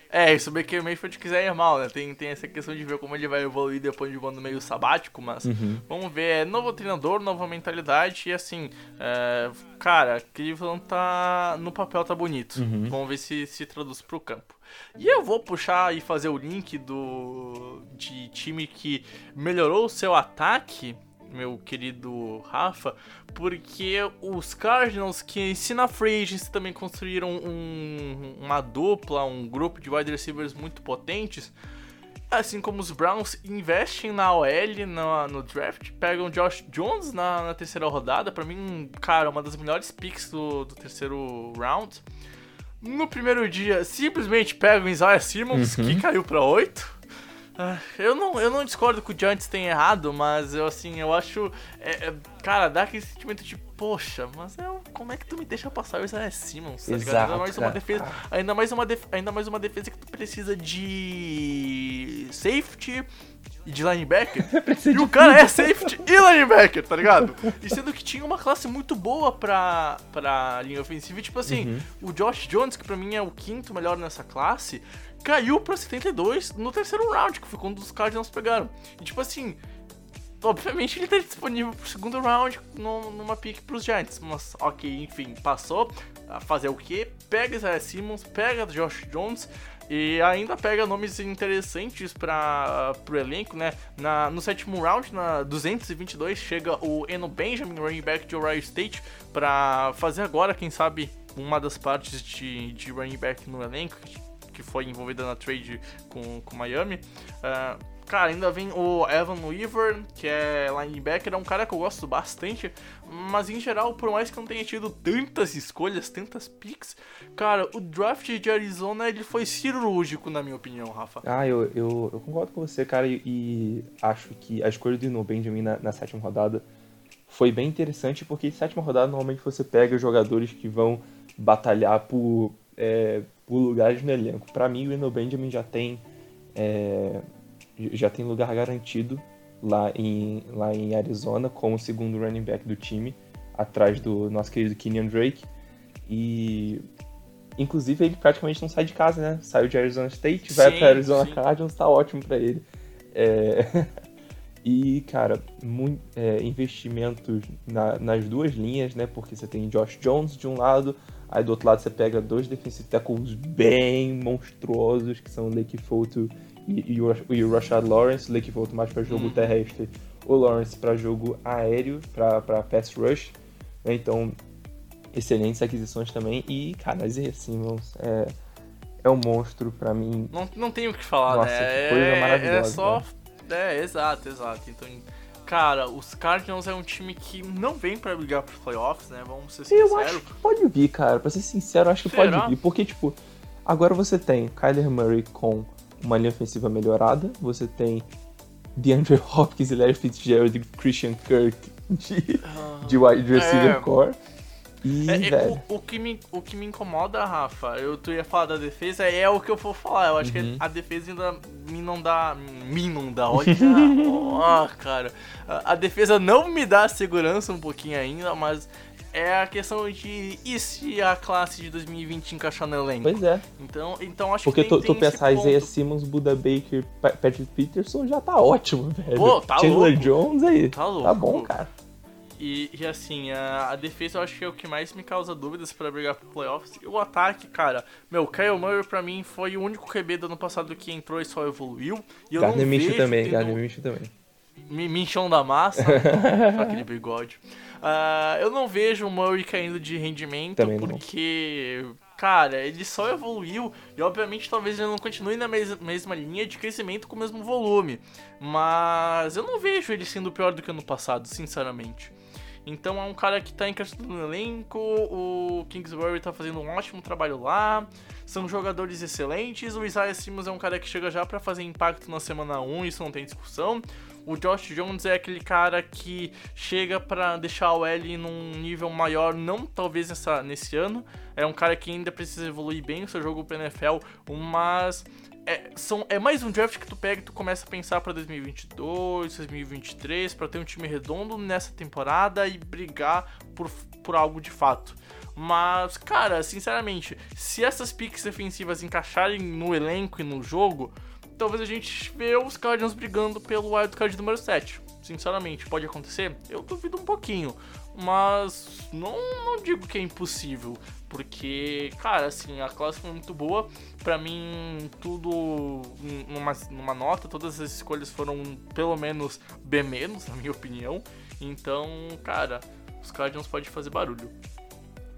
é ir essa. mal. É, se o Baker Mayfield quiser ir mal, né? Tem, tem essa questão de ver como ele vai evoluir depois de um ano meio sabático, mas Uhum. vamos ver. É novo treinador, nova mentalidade e assim, é, cara, Cleveland tá. no papel tá bonito. Uhum. Vamos ver se se traduz pro campo. E eu vou puxar e fazer o link do de time que melhorou o seu ataque, meu querido Rafa, porque os Cardinals, que se na Free Agency também construíram um- uma dupla, um grupo de wide receivers muito potentes, assim como os Browns investem na OL no, no draft, pegam Josh Jones na, na terceira rodada, pra mim, cara, uma das melhores picks do, do terceiro round. No primeiro dia, simplesmente pegam Isaiah Simmons, que caiu pra 8. Ah, Eu não, eu não discordo que o Giants tenha errado, mas eu assim, eu acho. é, é, cara, dá aquele sentimento de, poxa, mas eu, como é que tu me deixa passar o Isaiah Simmons? Tá? Exato, ainda mais uma cara. defesa. Ainda mais uma, def- ainda mais uma defesa que tu precisa de safety e de linebacker. e o cara é safety e linebacker, tá ligado? E sendo que tinha uma classe muito boa pra, pra linha ofensiva. E tipo assim, o Josh Jones, que pra mim é o quinto melhor nessa classe, caiu pra 72 no terceiro round, que foi quando os Cardinals pegaram. E tipo assim, obviamente ele tá disponível pro segundo round no- numa pick pros Giants. Mas ok, enfim, passou a fazer o quê? Pega Isaiah Simmons, pega Josh Jones e ainda pega nomes interessantes para pro elenco, né? Na, no sétimo round, na 222, chega o Eno Benjamin, running back de Ohio State, para fazer agora, quem sabe, uma das partes de, de running back no elenco, que foi envolvida na trade com, com Miami. Ah, cara, ainda vem o Evan Weaver, que é linebacker, é um cara que eu gosto bastante, mas em geral, por mais que eu não tenha tido tantas escolhas, tantas picks, cara, o draft de Arizona ele foi cirúrgico, na minha opinião, Rafa. Ah, eu, eu, eu concordo com você, cara, e, e acho que a escolha do No Benjamin na, na sétima rodada foi bem interessante, porque sétima rodada normalmente você pega jogadores que vão batalhar por, é, por lugares no elenco. Pra mim, o Eno Benjamin já tem, é, já tem lugar garantido lá em, lá em Arizona como segundo running back do time, atrás do nosso querido Kenyon Drake. E inclusive ele praticamente não sai de casa, né? Saiu de Arizona State, vai para Arizona sim. Cardinals, tá ótimo pra ele. É, E, cara, mui- é, investimentos na- nas duas linhas, né? Porque você tem Josh Jones de um lado, aí do outro lado você pega dois defensive tackles bem monstruosos, que são o Lake Foto e, e, o, e o Rashad Lawrence. O Lake Foto mais para jogo terrestre, o Lawrence para jogo aéreo, para pass rush. né? Então, excelentes aquisições também. E, cara, Isaiah Simmons é, é um monstro pra mim. Não, não tenho o que falar, Nossa, né? que coisa é, maravilhosa, É só. É, exato, exato. Então, cara, os Cardinals é um time que não vem pra brigar pros playoffs, né? Vamos ser Eu sinceros. acho que pode vir, cara. Pra ser sincero, eu acho que Será? pode vir. Porque, tipo, agora você tem Kyler Murray com uma linha ofensiva melhorada. Você tem DeAndre Hopkins Larry Fitzgerald e Christian Kirk de, de wide receiver É. core. E, É, é, o, o que me, o que me incomoda, Rafa, eu tu ia falar da defesa, é o que eu vou falar. Eu acho Uhum. que a defesa ainda me não dá. Me não dá. Olha. Ó, cara. A, a defesa não me dá segurança um pouquinho ainda, mas é a questão de. E se a classe de 2020 encaixar no elenco? pois é. Então, então acho Porque que tu, tem, tu esse pensar Isaiah. Simmons, Buda Baker, Pa- Patrick Peterson já tá ótimo, velho. Pô, tá Chandler louco. Jones aí. Tá louco. Tá bom, cara. E, e assim, a, a defesa eu acho que é o que mais me causa dúvidas pra brigar pro playoffs. E o ataque, cara, meu, Kyle Murray pra mim foi o único QB do ano passado que entrou e só evoluiu. E eu Gardner não Minshew vejo também, tendo- Gardner Minshew também. Mi- Minchão da massa, com aquele bigode. Ah, eu não vejo o Murray caindo de rendimento Também não. porque, cara, ele só evoluiu e obviamente talvez ele não continue na mes- mesma linha de crescimento com o mesmo volume. Mas eu não vejo ele sendo pior do que ano passado, sinceramente. Então é um cara que tá encaixado no elenco, o Kingsbury tá fazendo um ótimo trabalho lá, são jogadores excelentes, o Isaiah Simmons é um cara que chega já para fazer impacto na semana 1, isso não tem discussão. O Josh Jones é aquele cara que chega para deixar o L num nível maior, não talvez nessa, nesse ano. É um cara que ainda precisa evoluir bem o seu jogo pro NFL, mas é, são, é mais um draft que tu pega e tu começa a pensar para 2022, 2023, para ter um time redondo nessa temporada e brigar por, por algo de fato. Mas, cara, sinceramente, se essas picks defensivas encaixarem no elenco e no jogo, talvez a gente vê os Cardinals brigando pelo wildcard número 7. Sinceramente, pode acontecer? Eu duvido um pouquinho. Mas não, não digo que é impossível. Porque, cara, assim, a classe foi muito boa. Pra mim, tudo numa, numa nota, todas as escolhas foram pelo menos B-, na minha opinião. Então, cara, os Cardinals podem fazer barulho.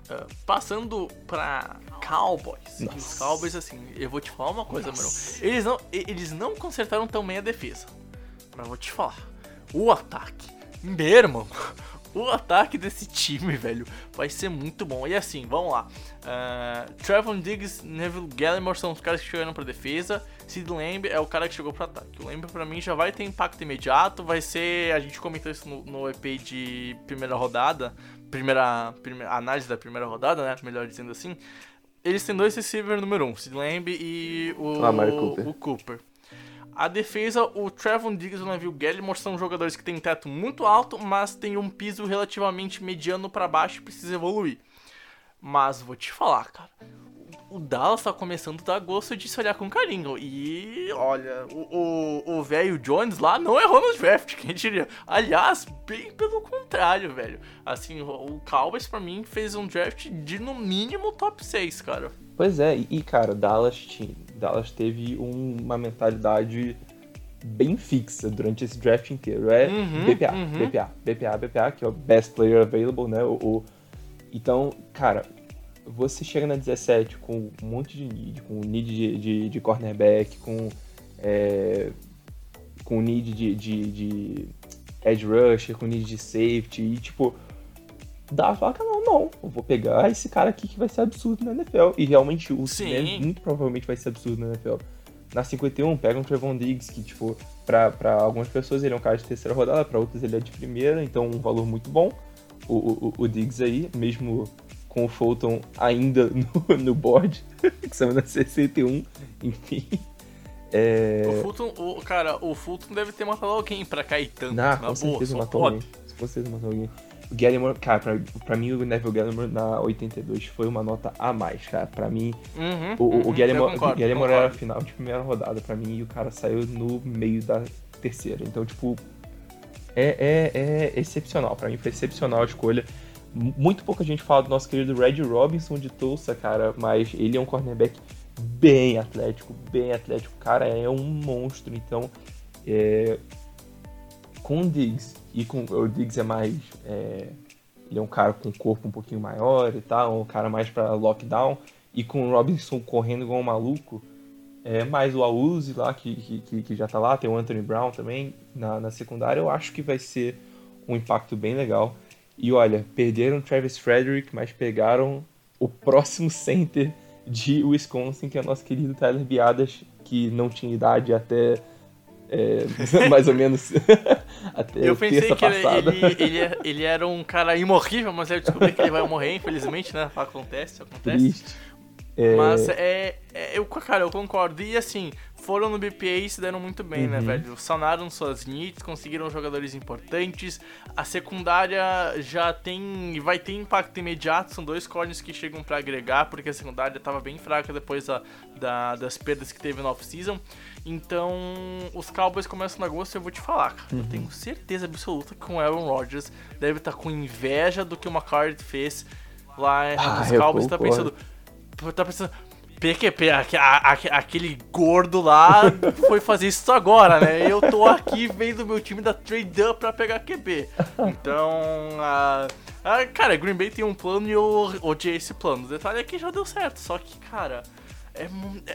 Uh, passando pra Cowboys. Os Cowboys, assim, eu vou te falar uma coisa, mano. Eles não, eles não consertaram tão bem a defesa. Mas vou te falar. O ataque. Meu irmão, o ataque desse time, velho, vai ser muito bom. E assim, vamos lá. Uh, Trevor Diggs, Neville Gallimore são os caras que chegaram pra defesa. Sid Lamb é o cara que chegou pro ataque. O Lamb pra mim já vai ter impacto imediato. Vai ser. A gente comentou isso no, no EP de primeira rodada. Primeira, primeira análise da primeira rodada, né? Melhor dizendo assim. Eles têm dois receivers número um, Sid Lamb e o, ah, Cooper. o Cooper. A defesa, o Trevon Diggs e o Neville Gallimore são jogadores que têm teto muito alto, mas têm um piso relativamente mediano para baixo e precisa evoluir. Mas vou te falar, cara. O Dallas tá começando a dar gosto de se olhar com carinho. E olha, o velho Jones lá não errou no draft, quem diria. Aliás, bem pelo contrário, velho. Assim, o Cowboys pra mim fez um draft de no mínimo top 6, cara. Pois é, e cara, Dallas tinha Dallas teve um, uma mentalidade bem fixa durante esse draft inteiro. É uhum, BPA, uhum. BPA, BPA, BPA, que é o Best Player Available, né? O, o, então, cara, você chega na 17 com um monte de need, com need de, de, de cornerback, com, é, com need de, de, de edge rusher, com need de safety, e tipo, dá a faca, não, não, eu vou pegar esse cara aqui que vai ser absurdo na NFL. E realmente o Sim. muito provavelmente vai ser absurdo na NFL. Na 51, pega um Trevon Diggs, que, tipo, pra, pra algumas pessoas ele é um cara de terceira rodada, pra outras ele é de primeira, então um valor muito bom. O, o, o Diggs aí, mesmo com o Fulton ainda no, no board, que são na 61, enfim. É... O Fulton, o, cara, o Fulton deve ter matado alguém pra cair tanto. Não, com certeza matou alguém. Com certeza matou alguém. Gallimore, cara, pra, pra mim o Neville Gallimore na 82 foi uma nota a mais, cara. Pra mim, uhum, o, uhum, o Gallimore, concordo, o Gallimore era final de primeira rodada pra mim e o cara saiu no meio da terceira. Então, tipo, é, é, é excepcional. Pra mim foi excepcional a escolha. Muito pouca gente fala do nosso querido Red Robinson de Tulsa, cara, mas ele é um cornerback bem atlético, bem atlético. Cara, é um monstro. Então, é, com o Diggs e com o Diggs é mais é, ele é um cara com corpo um pouquinho maior e tal, um cara mais para lockdown e com o Robinson correndo igual um maluco, é mais o Auzi lá que, que, que já tá lá, tem o Anthony Brown também na, na secundária, eu acho que vai ser um impacto bem legal. E olha, perderam Travis Frederick, mas pegaram o próximo center de Wisconsin, que é o nosso querido Tyler Biadas, que não tinha idade até é, mais ou menos até Eu pensei que ele, ele, ele, ele, era um cara imorrível, mas eu descobri que ele vai morrer, infelizmente, né? Acontece, acontece. Triste. É... Mas é, é, eu, cara, eu concordo. E assim, foram no BPA e se deram muito bem, né, uhum. né, velho? Sanaram suas needs, conseguiram jogadores importantes. A secundária já tem. vai ter impacto imediato. São dois corners que chegam para agregar, porque a secundária tava bem fraca depois da, da, das perdas que teve no off-season. Então, os Cowboys começam no agosto e eu vou te falar, cara. Uhum. Eu tenho certeza absoluta que o Aaron Rodgers deve estar tá com inveja do que o McCarthy fez lá ah, nos Cowboys. Tá pensando. Tá pensando. PQP, aquele gordo lá foi fazer isso agora, né? Eu tô aqui vendo meu time da trade up pra pegar QB. Então, uh, uh, cara, Green Bay tem um plano e eu odiei esse plano. O detalhe é que já deu certo, só que, cara, é,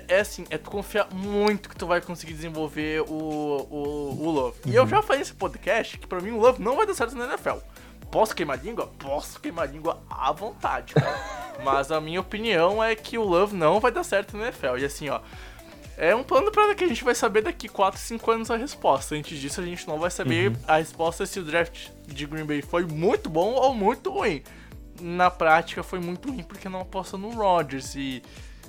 é assim, é tu confiar muito que tu vai conseguir desenvolver o, o, o Love. E eu uhum. já falei nesse podcast que pra mim o Love não vai dar certo na NFL. Posso queimar língua? Posso queimar língua à vontade, cara. Mas a minha opinião é que o Love não vai dar certo no NFL. E assim, ó. É um plano para que a gente vai saber daqui 4, 5 anos a resposta. Antes disso, a gente não vai saber Uhum. a resposta se o draft de Green Bay foi muito bom ou muito ruim. Na prática, foi muito ruim porque não aposta no Rodgers. E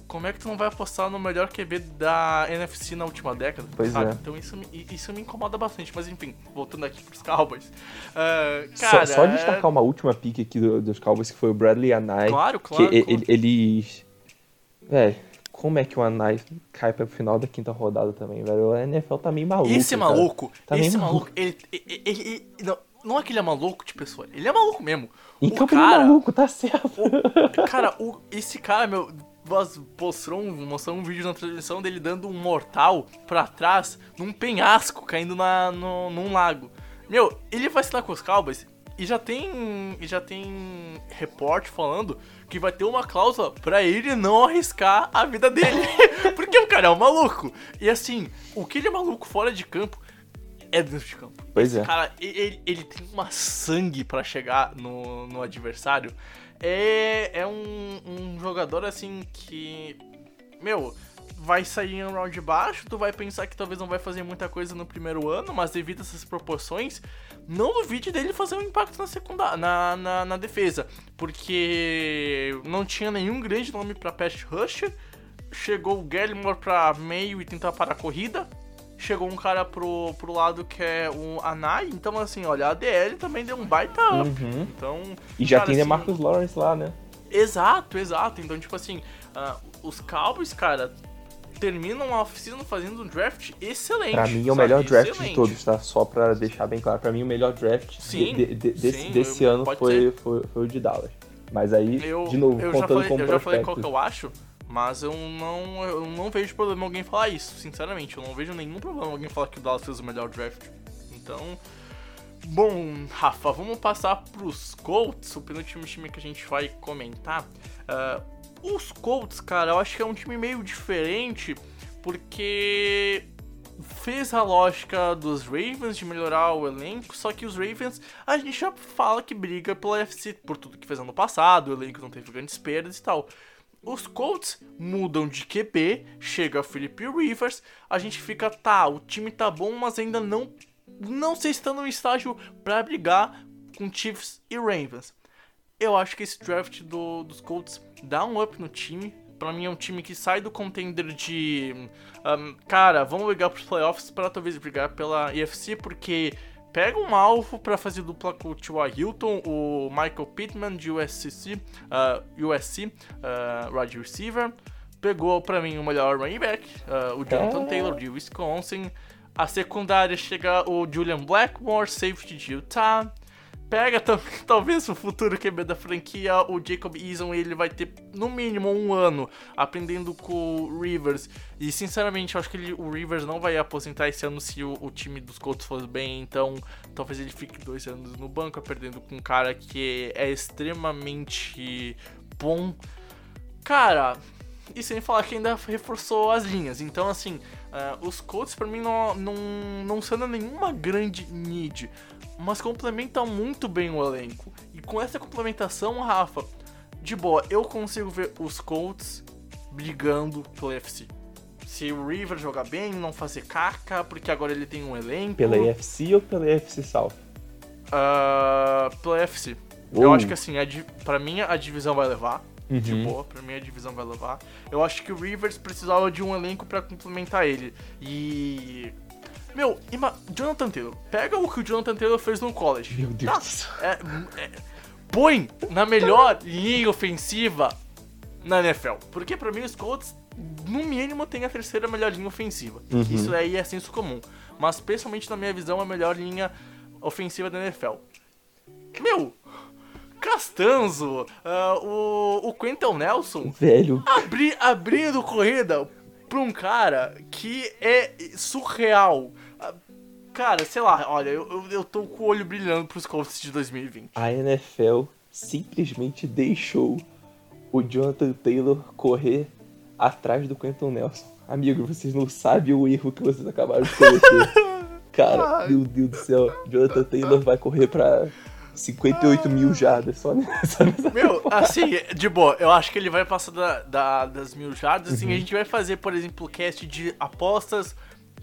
como é que tu não vai apostar no melhor QB da NFC na última década? Pois sabe? é. Então isso me, isso me incomoda bastante. Mas enfim, voltando aqui pros Cowboys. Só- cara, só, é- destacar uma última pique aqui do- dos Cowboys, que foi o Bradley Anai. Claro, claro, Que claro. ele- eles. Véi, como é que o Anai cai pra final da quinta rodada também, velho? O NFL tá meio maluco. Esse cara. maluco, Tá esse maluco. maluco, ele, ele, ele- não, não é que ele é maluco de pessoa, ele é maluco mesmo. Em o campo ele é cara, maluco, tá certo. o- cara, o, esse cara, meu, mostrou um, mostrou um vídeo na transmissão dele dando um mortal pra trás num penhasco caindo na, no, num lago. Meu, ele vai assinar com os Cowboys e já tem, e já tem repórter falando que vai ter uma cláusula pra ele não arriscar a vida dele. Porque o cara é um maluco. E assim, o que ele é maluco fora de campo é dentro de campo. Pois é. Cara, ele, ele tem uma sangue pra chegar no, no adversário. É, é um, um jogador assim que. Meu, vai sair em um round baixo, tu vai pensar que talvez não vai fazer muita coisa no primeiro ano, mas devido a essas proporções, não duvide dele fazer um impacto na secundária, na, na, na defesa. Porque não tinha nenhum grande nome pra pass rusher. Chegou o Gallimore pra meio e tentar parar a corrida. Chegou um cara pro, pro lado que é o Anai. Então, assim, olha, a DL também deu um baita up. Uhum. Então. E já cara, tem assim, Marcus Lawrence lá, né? Exato, exato. Então, tipo assim, ah, os Cowboys, cara, terminam a oficina fazendo um draft excelente. Pra mim é o sabe? melhor draft de Excelente. todos, tá? Só pra deixar bem claro. Pra mim o melhor draft Sim, de- de- desse, sim, desse eu- ano foi, foi, foi o de Dallas. Mas aí, Eu, de novo, eu já contando falei, como eu já falei qual que eu acho, mas eu não, eu não vejo problema alguém falar isso, sinceramente. Eu não vejo nenhum problema alguém falar que o Dallas fez o melhor draft. Então. Bom, Rafa, vamos passar pros Colts, o penúltimo time que a gente vai comentar. Ah, os Colts, cara, eu acho que é um time meio diferente, porque fez a lógica dos Ravens de melhorar o elenco, só que os Ravens, a gente já fala que briga pela FC por tudo que fez ano passado, o elenco não teve grandes perdas e tal. Os Colts mudam de QB, chega Philip Rivers, a gente fica, tá, o time tá bom, mas ainda não não sei se está no estágio pra brigar com Chiefs e Ravens. Eu acho que esse draft do- dos Colts dá um up no time. Pra mim é um time que sai do contender de. um, cara, vamos brigar pros playoffs para talvez brigar pela EFC, porque pega um alvo pra fazer dupla com o T.Y. Hilton, o Michael Pittman de USC, ah, USC ah, wide receiver. Pegou pra mim o melhor running back, ah, o Jonathan. Taylor de Wisconsin. A secundária chega o Julian Blackmore, safety de Utah. Pega talvez o futuro QB da franquia, o Jacob Eason, ele vai ter no mínimo um ano aprendendo com o Rivers. E sinceramente, eu acho que ele- o Rivers não vai aposentar esse ano se o, o time dos Colts for bem. Então, talvez ele fique dois anos no banco, perdendo com um cara que é extremamente bom. Cara, e sem falar que ainda reforçou as linhas. Então, assim, ah, os Colts pra mim não, não, não sendo nenhuma grande need, mas complementam muito bem o elenco. E com essa complementação, Rafa, de boa, eu consigo ver os Colts brigando pelo UFC. Se o River jogar bem, não fazer caca, porque agora ele tem um elenco. Pela EFC ou pela EFC South? Ah, pelo UFC. Eu Uou. acho que assim, a, di- pra mim a divisão vai levar. De Uhum. boa, pra mim a divisão vai levar. Eu acho que o Rivers precisava de um elenco pra complementar ele. E. Meu, ima... Jonathan Taylor. Pega o que o Jonathan Taylor fez no college. Meu Deus Tá? É, é, põe na melhor linha ofensiva na NFL. Porque pra mim os Colts, no mínimo, tem a terceira melhor linha ofensiva. Uhum. Isso aí é senso comum. Mas, pessoalmente, na minha visão, a melhor linha ofensiva da NFL. Meu, Castanzo, ah, o, o Quentin Nelson, Velho, abri, abrindo corrida pra um cara que é surreal. Cara, sei lá, olha, eu, eu, eu tô com o olho brilhando pros Colts de 2020. a NFL simplesmente deixou o Jonathan Taylor correr atrás do Quentin Nelson. Amigo, vocês não sabem o erro que vocês acabaram de cometer. Cara, Ai. meu Deus do céu. Jonathan Taylor vai correr pra 58 mil jardas só nessa. nessa Meu, assim, de boa, eu acho que ele vai passar da, da- das mil jardas. Assim, Uhum. a gente vai fazer, por exemplo, cast de apostas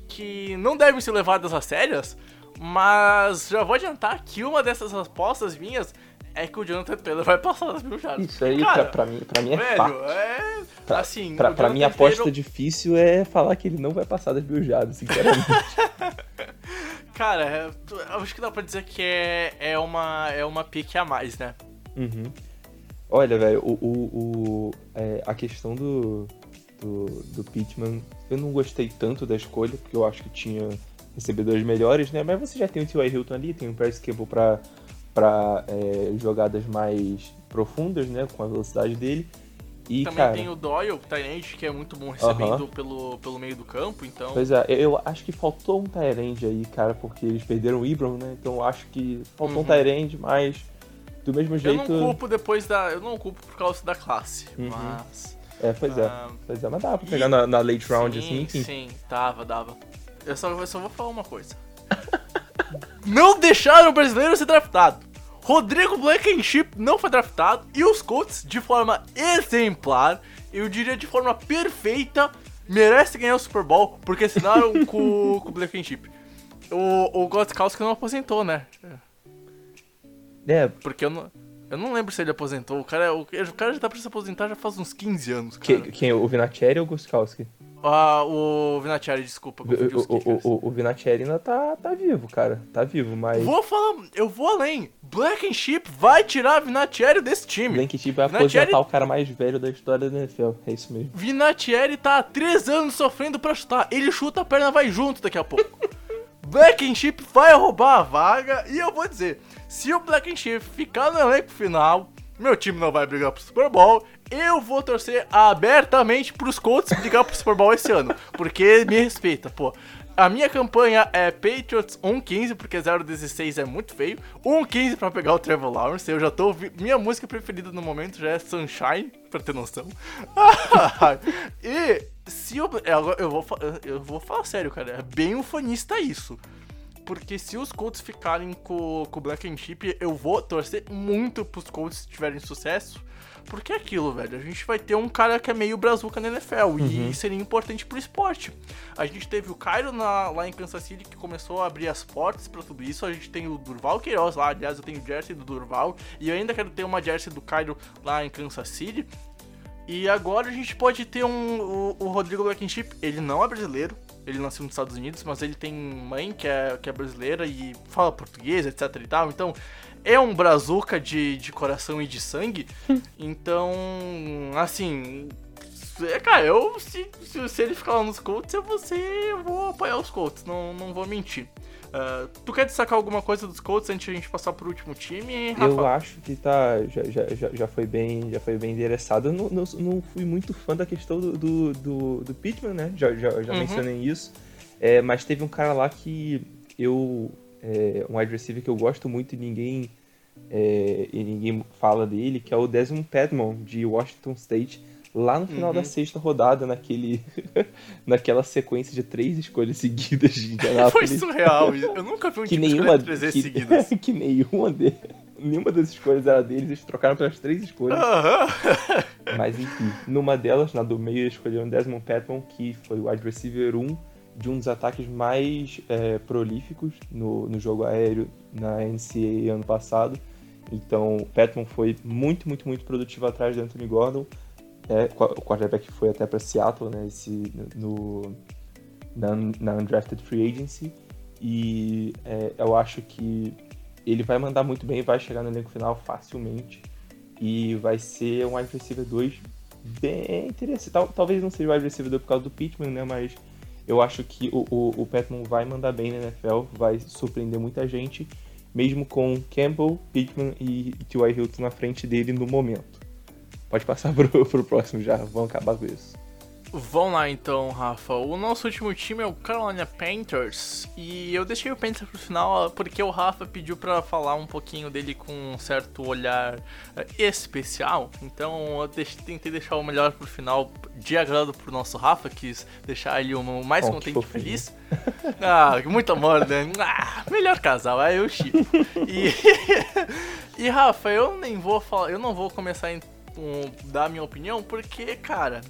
que não devem ser levadas a sérias, mas já vou adiantar que uma dessas apostas minhas é que o Jonathan Taylor vai passar das mil jardas. Isso aí, Cara, pra, pra mim, pra mim é velho, fato. é. Pra, assim, pra, pra mim, a aposta Taylor- difícil é falar que ele não vai passar das mil jardas, sinceramente. Cara, é- eu acho que dá pra dizer que é, é, uma, é uma pique a mais, né? Uhum. Olha, velho, o, o, o- é, a questão do, do, do Pittman, eu não gostei tanto da escolha, porque eu acho que tinha recebedores melhores, né? Mas você já tem o T.Y. Hilton ali, tem o Paris Campbell pra, pra é, jogadas mais profundas, né? Com a velocidade dele. E, Também cara, tem o Doyle, o Tyrande, que é muito bom recebendo pelo, pelo meio do campo, então. Pois é, eu, eu acho que faltou um Tyrande aí, cara, porque eles perderam o Ibram, né? Então eu acho que faltou um Uhum. Tyrande, mas do mesmo Eu jeito. não culpo depois da. Eu não culpo por causa da classe, Uhum. mas. É, pois Ah, é. Pois é, mas dava pra pegar na, na late round, sim, assim, enfim. Sim, dava, dava. Eu só, eu só vou falar uma coisa. não deixaram o brasileiro ser draftado. Rodrigo Blankenship não foi draftado e os Colts, de forma exemplar, eu diria de forma perfeita, merecem ganhar o Super Bowl porque assinaram com, com o Blankenship. O, o Gostkowski não aposentou, né? É, Porque eu não, eu não lembro se ele aposentou. O cara, o, o cara já tá pra se aposentar já faz uns 15 anos, cara. que, quem? O Vinatieri ou o Gostkowski? Ah, o Vinatieri, desculpa, O, o, o, o, Vinatieri ainda tá, tá vivo, cara. Tá vivo, mas. Vou falar, eu vou além. Black and Sheep vai tirar Vinatieri desse time. Blankenship vai Vinatieri- aposentar o cara mais velho da história da NFL. É isso mesmo. Vinatieri tá há 3 anos sofrendo pra chutar. Ele chuta, a perna vai junto daqui a pouco. Black and Sheep vai roubar a vaga e eu vou dizer, se o Black and Sheep ficar no elenco final, meu time não vai brigar pro Super Bowl, eu vou torcer abertamente pros Colts brigar pro Super Bowl esse ano, porque me respeita, pô. A minha campanha é Patriots 1-15, porque 0-16 é muito feio. 1-15 pra pegar o Trevor Lawrence. Eu já tô ouvindo. Minha música preferida no momento já é Sunshine, pra ter noção. e se eu. é, Eu vou, eu vou falar sério, cara. É bem ufanista isso. Porque se os Colts ficarem com, com o Black and Chip, eu vou torcer muito pros Colts tiverem sucesso. Porque é aquilo, velho. A gente vai ter um cara que é meio brazuca na NFL. E seria importante pro esporte. A gente teve o Cairo na- lá em Kansas City que começou a abrir as portas pra tudo isso. A gente tem o Durval Queiroz lá. Aliás, eu tenho o jersey do Durval. E eu ainda quero ter uma jersey do Cairo lá em Kansas City. E agora a gente pode ter um, o, o Rodrigo Blankenship. Ele não é brasileiro, ele nasceu nos Estados Unidos, mas ele tem mãe que é, que é brasileira e fala português, etc e tal. Então é um brazuca de, de coração e de sangue. então, assim. é, Cara, eu se, se, se ele ficar lá nos Colts, eu vou, ser, eu vou apoiar os Colts, não, não vou mentir. Ah, tu quer destacar alguma coisa dos Colts antes de a gente passar pro último time, Rafa? Eu acho que tá. Já, já, já, já foi bem. Já foi bem endereçado. Eu não, não, não fui muito fã da questão do, do, do, do Pittman, né? Já, já, já Uhum. mencionei isso. É, mas teve um cara lá que eu. É, um wide receiver que eu gosto muito e ninguém. é, e ninguém fala dele, que é o Desmond Padmon, de Washington State. Lá no final Uhum. da sexta rodada, naquele, naquela sequência de três escolhas seguidas de Foi Indianapolis. surreal isso. Eu nunca vi um que time nenhuma, três que, seguidas. que nenhuma, de, nenhuma das escolhas era deles, eles trocaram pelas três escolhas. Aham. Mas enfim, numa delas, na do meio, escolheram Desmond Patman, que foi o wide receiver 1 de um dos ataques mais é, prolíficos no, no jogo aéreo na NCAA ano passado. Então, o Patman foi muito, muito, muito produtivo atrás do Anthony Gordon. É, o quarterback foi até para Seattle, né, esse, no, na, na Undrafted Free Agency. E é, eu acho que ele vai mandar muito bem, vai chegar no elenco final facilmente. E vai ser um wide receiver 2 bem interessante. Tal, talvez não seja o wide receiver 2 por causa do Pittman, né? Mas eu acho que o, o, o vai mandar bem na NFL, vai surpreender muita gente, mesmo com Campbell, Pittman e T.Y. Hilton na frente dele no momento. Pode passar pro, pro próximo já, vamos acabar com isso. Vamos lá então, Rafa. O nosso último time é o Carolina Panthers e eu deixei o Panthers pro final porque o Rafa pediu para falar um pouquinho dele com um certo olhar eh, especial. Então eu deixe, tentei deixar o melhor pro final de agrado pro nosso Rafa, quis deixar ele o mais oh, contente e feliz. Ah, muito amor, né? Ah, melhor casal, aí eu chipo. E, e Rafa, eu nem vou falar, eu não vou começar a um, dar minha opinião porque, cara,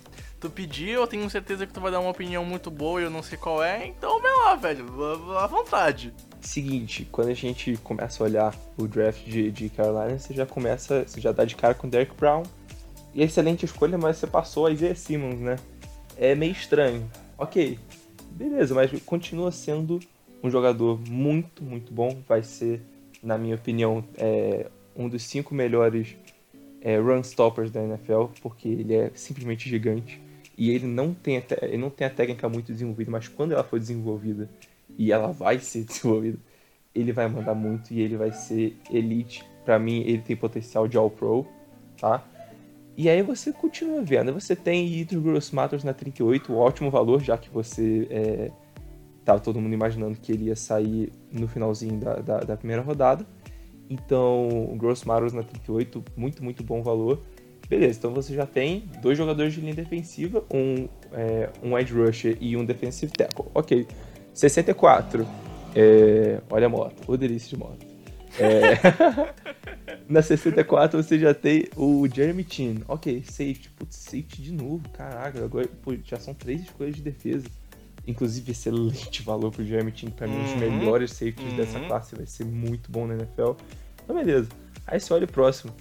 tu pediu, eu tenho certeza que tu vai dar uma opinião muito boa e eu não sei qual é, então vai lá, velho, à vontade. Seguinte, quando a gente começa a olhar o draft de, de Carolina, você já começa, você já dá de cara com o Derek Brown. E excelente escolha, mas você passou a Isaiah Simmons, né? É meio estranho. Ok, beleza, mas continua sendo um jogador muito, muito bom. Vai ser, na minha opinião, é, um dos cinco melhores é, run stoppers da NFL, porque ele é simplesmente gigante e ele não tem a, ele não tem a técnica muito desenvolvida, mas quando ela for desenvolvida e ela vai ser desenvolvida, ele vai mandar muito e ele vai ser elite. Para mim, ele tem potencial de All Pro, tá? E aí você continua vendo. Você tem Idris Gross Matters na 38, um ótimo valor, já que você é, tava todo mundo imaginando que ele ia sair no finalzinho da, da, da primeira rodada. Então, Gross Matters na 38, muito, muito bom valor. Beleza, então você já tem dois jogadores de linha defensiva, um, é, um edge rusher e um defensive tackle. Ok. 64. É, olha a moto, o delícia de moto. É, na 64 você já tem o Jeremy Chin. Ok, safety. Putz, safety de novo. Caraca, agora pô, já são três escolhas de defesa. Inclusive, excelente valor pro Jeremy Chin. Pra mim, um dos uhum. melhores safeties uhum. dessa classe. Vai ser muito bom na NFL. Então, beleza. Aí você olha o próximo.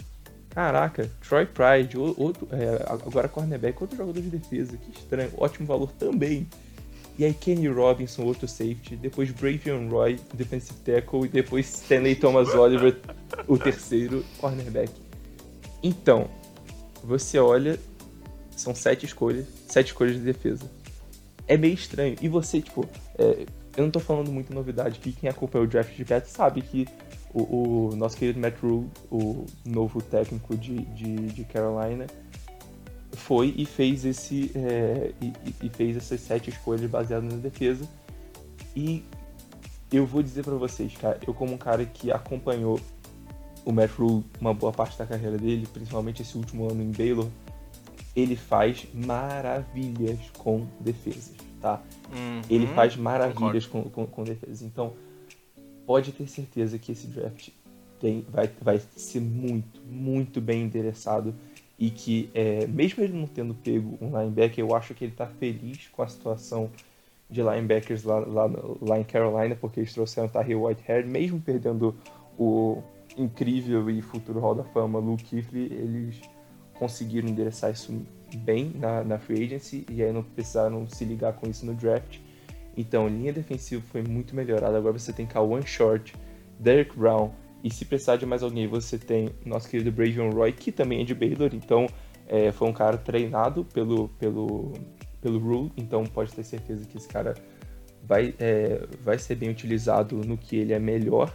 Caraca, Troy Pride, outro, é, agora cornerback, outro jogador de defesa, que estranho, ótimo valor também. E aí Kenny Robinson, outro safety, depois Bravion Roy, defensive tackle, e depois Stanley Thomas Oliver, o terceiro cornerback. Então, você olha, são sete escolhas, sete escolhas de defesa. É meio estranho. E você, tipo, é, eu não tô falando muita novidade que quem acompanha o draft de perto sabe que o, o, nosso querido Matt Rule, o novo técnico de, de, de Carolina, foi e fez esse é, e, e, fez essas sete escolhas baseadas na defesa. E eu vou dizer para vocês, cara, eu como um cara que acompanhou o Matt Rule uma boa parte da carreira dele, principalmente esse último ano em Baylor, ele faz maravilhas com defesas, tá? Uhum, ele faz maravilhas com, com, com defesas. Então, pode ter certeza que esse draft tem, vai, vai ser muito, muito bem endereçado e que, é, mesmo ele não tendo pego um linebacker, eu acho que ele está feliz com a situação de linebackers lá, lá, lá em Carolina, porque eles trouxeram Tahir Whitehead, mesmo perdendo o incrível e futuro Hall da Fama Luke Kuechly, eles conseguiram endereçar isso bem na, na free agency e aí não precisaram se ligar com isso no draft. Então, linha defensiva foi muito melhorada. Agora você tem Kawan Short, Derek Brown, e se precisar de mais alguém, você tem nosso querido Bravion Roy, que também é de Baylor, então é, foi um cara treinado pelo, pelo, pelo Rule, então pode ter certeza que esse cara vai, é, vai ser bem utilizado no que ele é melhor.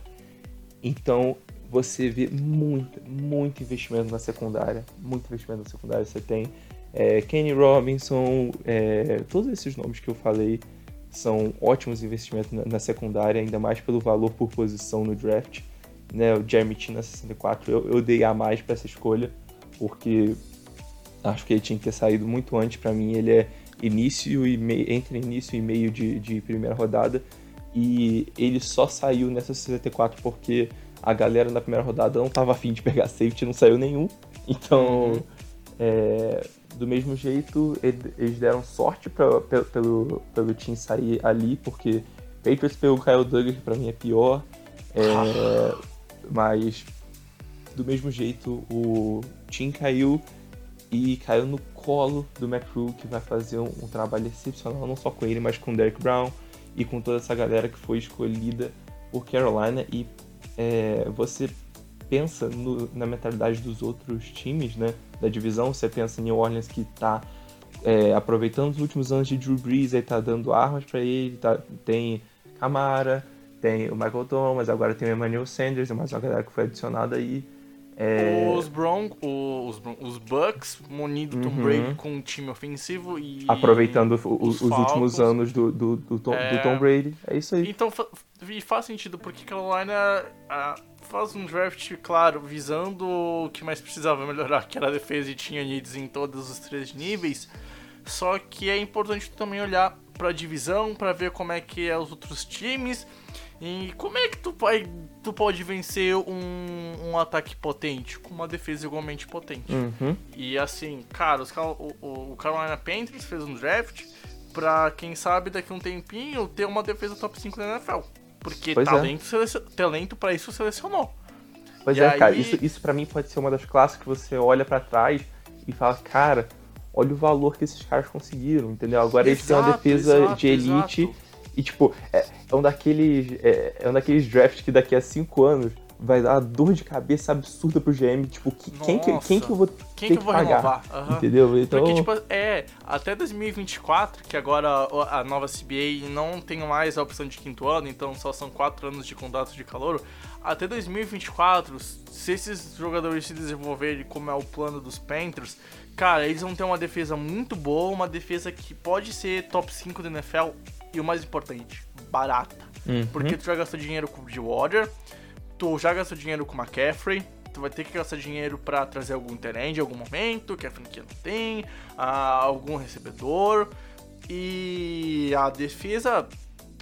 Então você vê muito, muito investimento na secundária, muito investimento na secundária. Você tem é, Kenny Robinson, é, todos esses nomes que eu falei são ótimos investimentos na, na, secundária, ainda mais pelo valor por posição no draft. Né, o Jeremy Tina 64, eu, eu dei a mais para essa escolha, porque acho que ele tinha que ter saído muito antes. Para mim, ele é início e entre início e meio de, de primeira rodada, e ele só saiu nessa 64 porque a galera na primeira rodada não estava afim de pegar safety, não saiu nenhum. Então, uhum. é, do mesmo jeito, eles deram sorte pra, pelo, pelo time sair ali, porque Patriots pegou o Kyle Duggar, que pra mim é pior. É, mas, do mesmo jeito, o Tim caiu e caiu no colo do McCrew, que vai fazer um, um, trabalho excepcional, não só com ele, mas com o Derek Brown e com toda essa galera que foi escolhida por Carolina. E é, você pensa no, na mentalidade dos outros times, né? Da divisão, você pensa em New Orleans que tá é, aproveitando os últimos anos de Drew Brees, aí tá dando armas para ele, tá, tem Camara, tem o Michael Thomas, agora tem o Emmanuel Sanders, mais uma galera que foi adicionada aí. É, Os Bron os, Bron- os Bucks munido Tom Uhum. Brady com um time ofensivo e aproveitando os, os últimos anos do, do, do, Tom, É. do Tom Brady. É isso aí. Então fa- faz sentido, porque Carolina ah, faz um draft, claro, visando o que mais precisava melhorar, que era a defesa e tinha needs em todos os três níveis. Só que é importante também olhar pra divisão, pra ver como é que é os outros times e como é que tu, vai, tu pode vencer um, um ataque potente com uma defesa igualmente potente. Uhum. E assim, cara, os, o, o- Carolina Panthers fez um draft pra, quem sabe, daqui a um tempinho ter uma defesa top 5 da NFL. Porque Pois é. talento, selecion- talento pra isso selecionou. Pois E é, aí- cara, isso, isso pra mim pode ser uma das classes que você olha pra trás e fala, cara, olha o valor que esses caras conseguiram, entendeu? Agora eles têm uma Exato, defesa exato, de elite exato. E, tipo, é, é um daqueles. É, é um daqueles drafts que daqui a cinco anos vai dar uma dor de cabeça absurda pro GM, tipo, que- quem, que, quem que eu vou Quem ter que eu vou pagar? Aham. Entendeu? Então. Porque, tipo, é, até 2024, que agora a nova CBA não tem mais a opção de quinto ano, então só são quatro anos de contrato de calor. Até 2024, se esses jogadores se desenvolverem como é o plano dos Panthers, cara, eles vão ter uma defesa muito boa, uma defesa que pode ser top 5 da NFL e o mais importante, barata. Uhum. Porque tu já gastou dinheiro com o Bridgewater, tu já gastou dinheiro com o McCaffrey, tu vai ter que gastar dinheiro pra trazer algum terreno em algum momento, que a franquia não tem, ah, algum recebedor. E a defesa,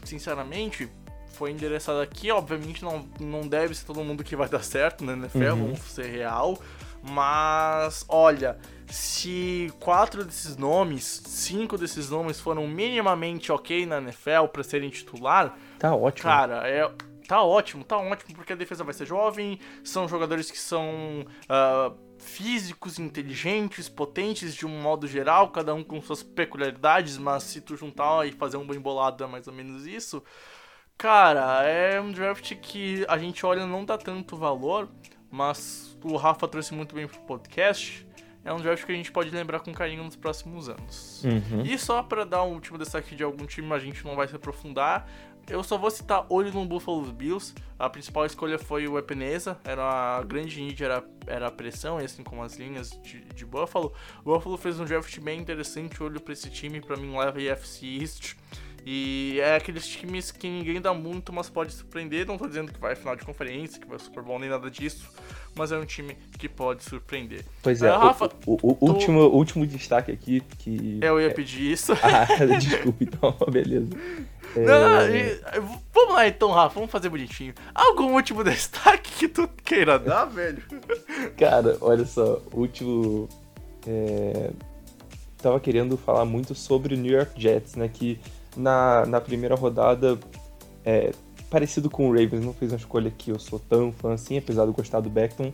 sinceramente, foi endereçada aqui. Obviamente não, não deve ser todo mundo que vai dar certo na NFL, vamos ser real. Mas, olha, se quatro desses nomes, cinco desses nomes foram minimamente ok na NFL pra serem titular, Tá ótimo. Cara, é. Tá ótimo, tá ótimo, porque a defesa vai ser jovem, são jogadores que são ah, físicos, inteligentes, potentes de um modo geral, cada um com suas peculiaridades, mas se tu juntar e fazer um bem bolado é mais ou menos isso. Cara, é um draft que a gente olha e não dá tanto valor, mas o Rafa trouxe muito bem pro podcast. É um draft que a gente pode lembrar com carinho nos próximos anos. Uhum. E só pra dar um último destaque de algum time, a gente não vai se aprofundar. Eu só vou citar olho no Buffalo Bills. A principal escolha foi o Epeneza. Era a grande need, era, era a pressão, assim como as linhas de, de Buffalo. O Buffalo fez um draft bem interessante. Olho pra esse time, pra mim leva AFC East. E é aqueles times que ninguém dá muito, mas pode surpreender. Não tô dizendo que vai à final de conferência, que vai Super Bowl, nem nada disso. Mas é um time que pode surpreender. Pois é, Ah, Rafa, o, o- o último, último destaque aqui que. eu ia pedir isso. Ah, desculpa, então, beleza. É, Não, e- vamos lá então, Rafa, vamos fazer bonitinho. Algum último destaque que tu queira dar, velho? Cara, olha só, o último. É, tava querendo falar muito sobre o New York Jets, né? Que na, na primeira rodada, é, parecido com o Ravens, não fez uma escolha que eu sou tão fã assim, apesar de eu gostar do Beckton.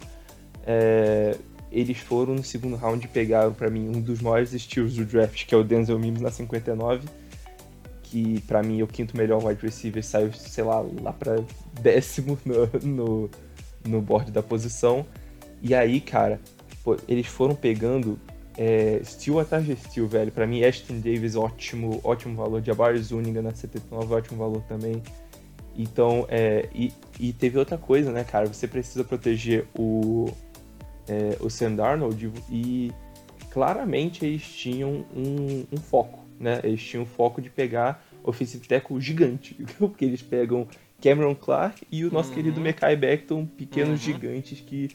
É, eles foram no segundo round e pegaram pra mim um dos maiores steals do draft, que é o Denzel Mims na 59. Que pra mim é o quinto melhor wide receiver, saiu, sei lá, lá pra décimo no, no, no board da posição. E aí, cara, eles foram pegando é, Steel atrás de Steel, velho. Pra mim, Ashton Davis, ótimo, ótimo valor. Jabari Zuniga na 79, ótimo valor também. Então, é, e, e teve outra coisa, né, cara? Você precisa proteger o, é, o Sam Darnold e claramente eles tinham um, um foco, né? Eles tinham um foco de pegar offensive tackle gigante, porque eles pegam Cameron Clark e o nosso Uhum. querido Mekai Becton, pequenos Uhum. gigantes que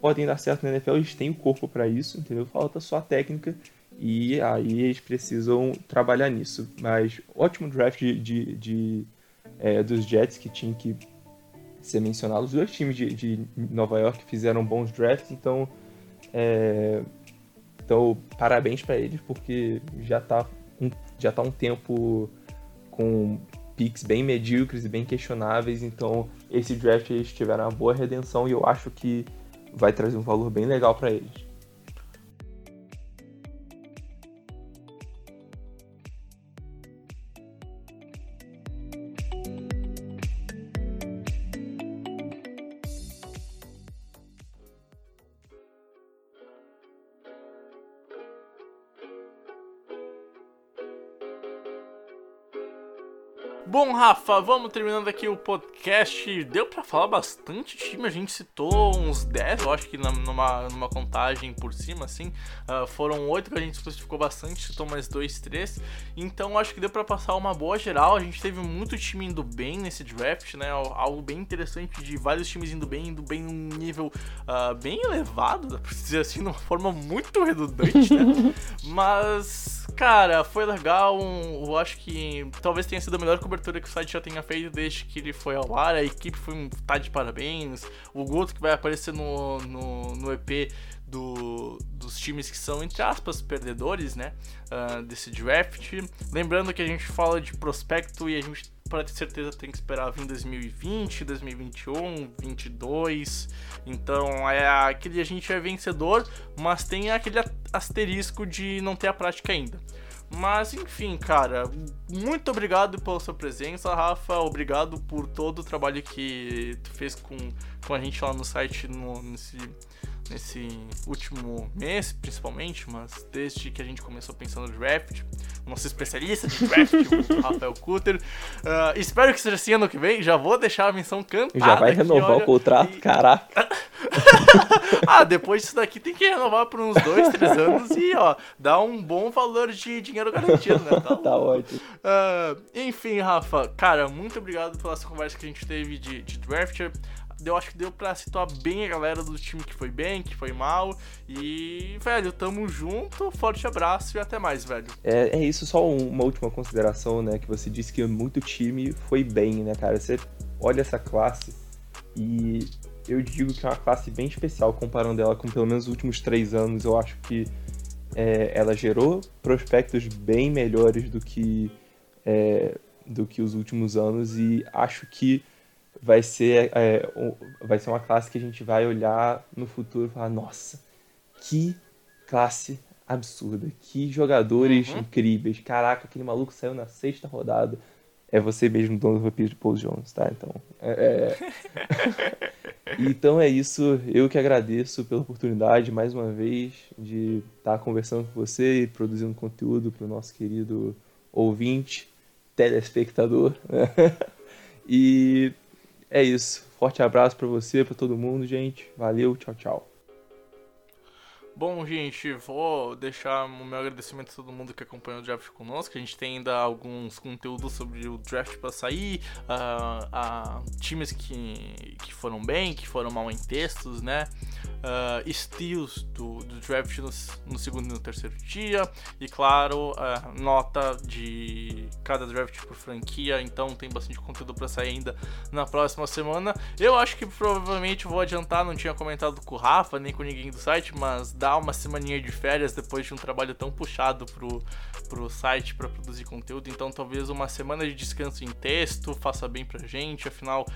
podem dar certo na NFL, eles têm o corpo para isso, entendeu? Falta só a técnica e aí eles precisam trabalhar nisso. Mas ótimo draft de, de- de, é, dos Jets que tinha que ser mencionado. Os dois times de, de Nova York fizeram bons drafts, então, é, então parabéns para eles porque já tá um, já tá um tempo com picks bem medíocres e bem questionáveis, então esse draft eles tiveram uma boa redenção e eu acho que vai trazer um valor bem legal para eles. Bom, Rafa, vamos terminando aqui o podcast. Deu para falar bastante time, a gente citou uns 10, eu acho que numa, numa contagem por cima, assim. Uh, foram 8 que a gente especificou bastante, citou mais 2, 3. Então acho que deu para passar uma boa geral. A gente teve muito time indo bem nesse draft, né? Algo bem interessante de vários times indo bem, indo bem num nível uh, bem elevado, dá pra dizer assim, de uma forma muito redundante, né? Mas, cara, foi legal. eu acho que talvez tenha sido a melhor cobertura cobertura que o site já tenha feito desde que ele foi ao ar. A equipe foi tá de parabéns. O Guto que vai aparecer no, no, no EP do, dos times que são, entre aspas, perdedores, né? Uh, desse draft. Lembrando que a gente fala de prospecto e a gente, para ter certeza, tem que esperar vir 2020, 2021, 2022. Então, é aquele a gente é vencedor, mas tem aquele asterisco de não ter a prática ainda. Mas enfim, cara, muito obrigado pela sua presença, Rafa. Obrigado por todo o trabalho que tu fez com, com a gente lá no site no, nesse, nesse último mês, principalmente, mas desde que a gente começou pensando no draft, o nosso especialista de draft, o Rafael Cutter. Uh, espero que seja assim ano que vem. Já vou deixar a menção cantada. Já vai renovar o contrato, e... caraca. ah, depois disso daqui tem que renovar por uns dois, três anos e, ó, dar um bom valor de dinheiro garantido, né? Tá, tá ótimo. Uh, enfim, Rafa, cara, muito obrigado pela essa conversa que a gente teve de, de draft eu acho que deu pra situar bem a galera do time que foi bem, que foi mal. E, velho, tamo junto, forte abraço e até mais, velho. É, é isso, só uma última consideração, né? Que você disse que muito time foi bem, né, cara? Você olha essa classe e eu digo que é uma classe bem especial comparando ela com pelo menos os últimos três anos. Eu acho que é, ela gerou prospectos bem melhores do que, é, do que os últimos anos e acho que vai ser, é, vai ser uma classe que a gente vai olhar no futuro e falar: nossa, que classe absurda, que jogadores uhum. incríveis. Caraca, aquele maluco saiu na sexta rodada. É você mesmo, dono do vampiro de Paul Jones, tá? Então é, é... então é isso. Eu que agradeço pela oportunidade, mais uma vez, de estar conversando com você e produzindo conteúdo para o nosso querido ouvinte, telespectador. e é isso. Forte abraço para você, para todo mundo, gente. Valeu, tchau, tchau. Bom, gente, vou deixar o meu agradecimento a todo mundo que acompanhou o draft conosco. A gente tem ainda alguns conteúdos sobre o draft para sair, uh, uh, times que, que foram bem, que foram mal em textos, né? Uh, steals do, do draft no, no, segundo e no terceiro dia, e claro, uh, nota de cada draft por franquia. Então tem bastante conteúdo para sair ainda na próxima semana. Eu acho que provavelmente vou adiantar, não tinha comentado com o Rafa nem com ninguém do site, mas dá uma semaninha de férias depois de um trabalho tão puxado pro, pro site para produzir conteúdo. Então talvez uma semana de descanso em texto faça bem pra gente. Afinal,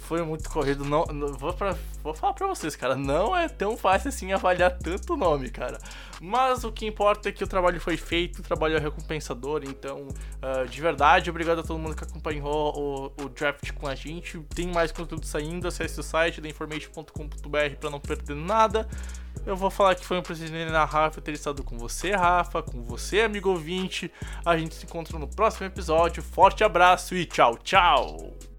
foi muito corrido. Não, não vou, pra, vou falar pra vocês, cara. Não é tão fácil assim avaliar tanto nome, cara. Mas o que importa é que o trabalho foi feito, o trabalho é recompensador. Então, uh, de verdade, obrigado a todo mundo que acompanhou o, o draft com a gente. Tem mais conteúdo saindo. Acesse o site da information.com.br para não perder nada. Eu vou falar que foi um prazer na Rafa ter estado com você, Rafa, com você, amigo ouvinte. A gente se encontra no próximo episódio. Forte abraço e tchau, tchau!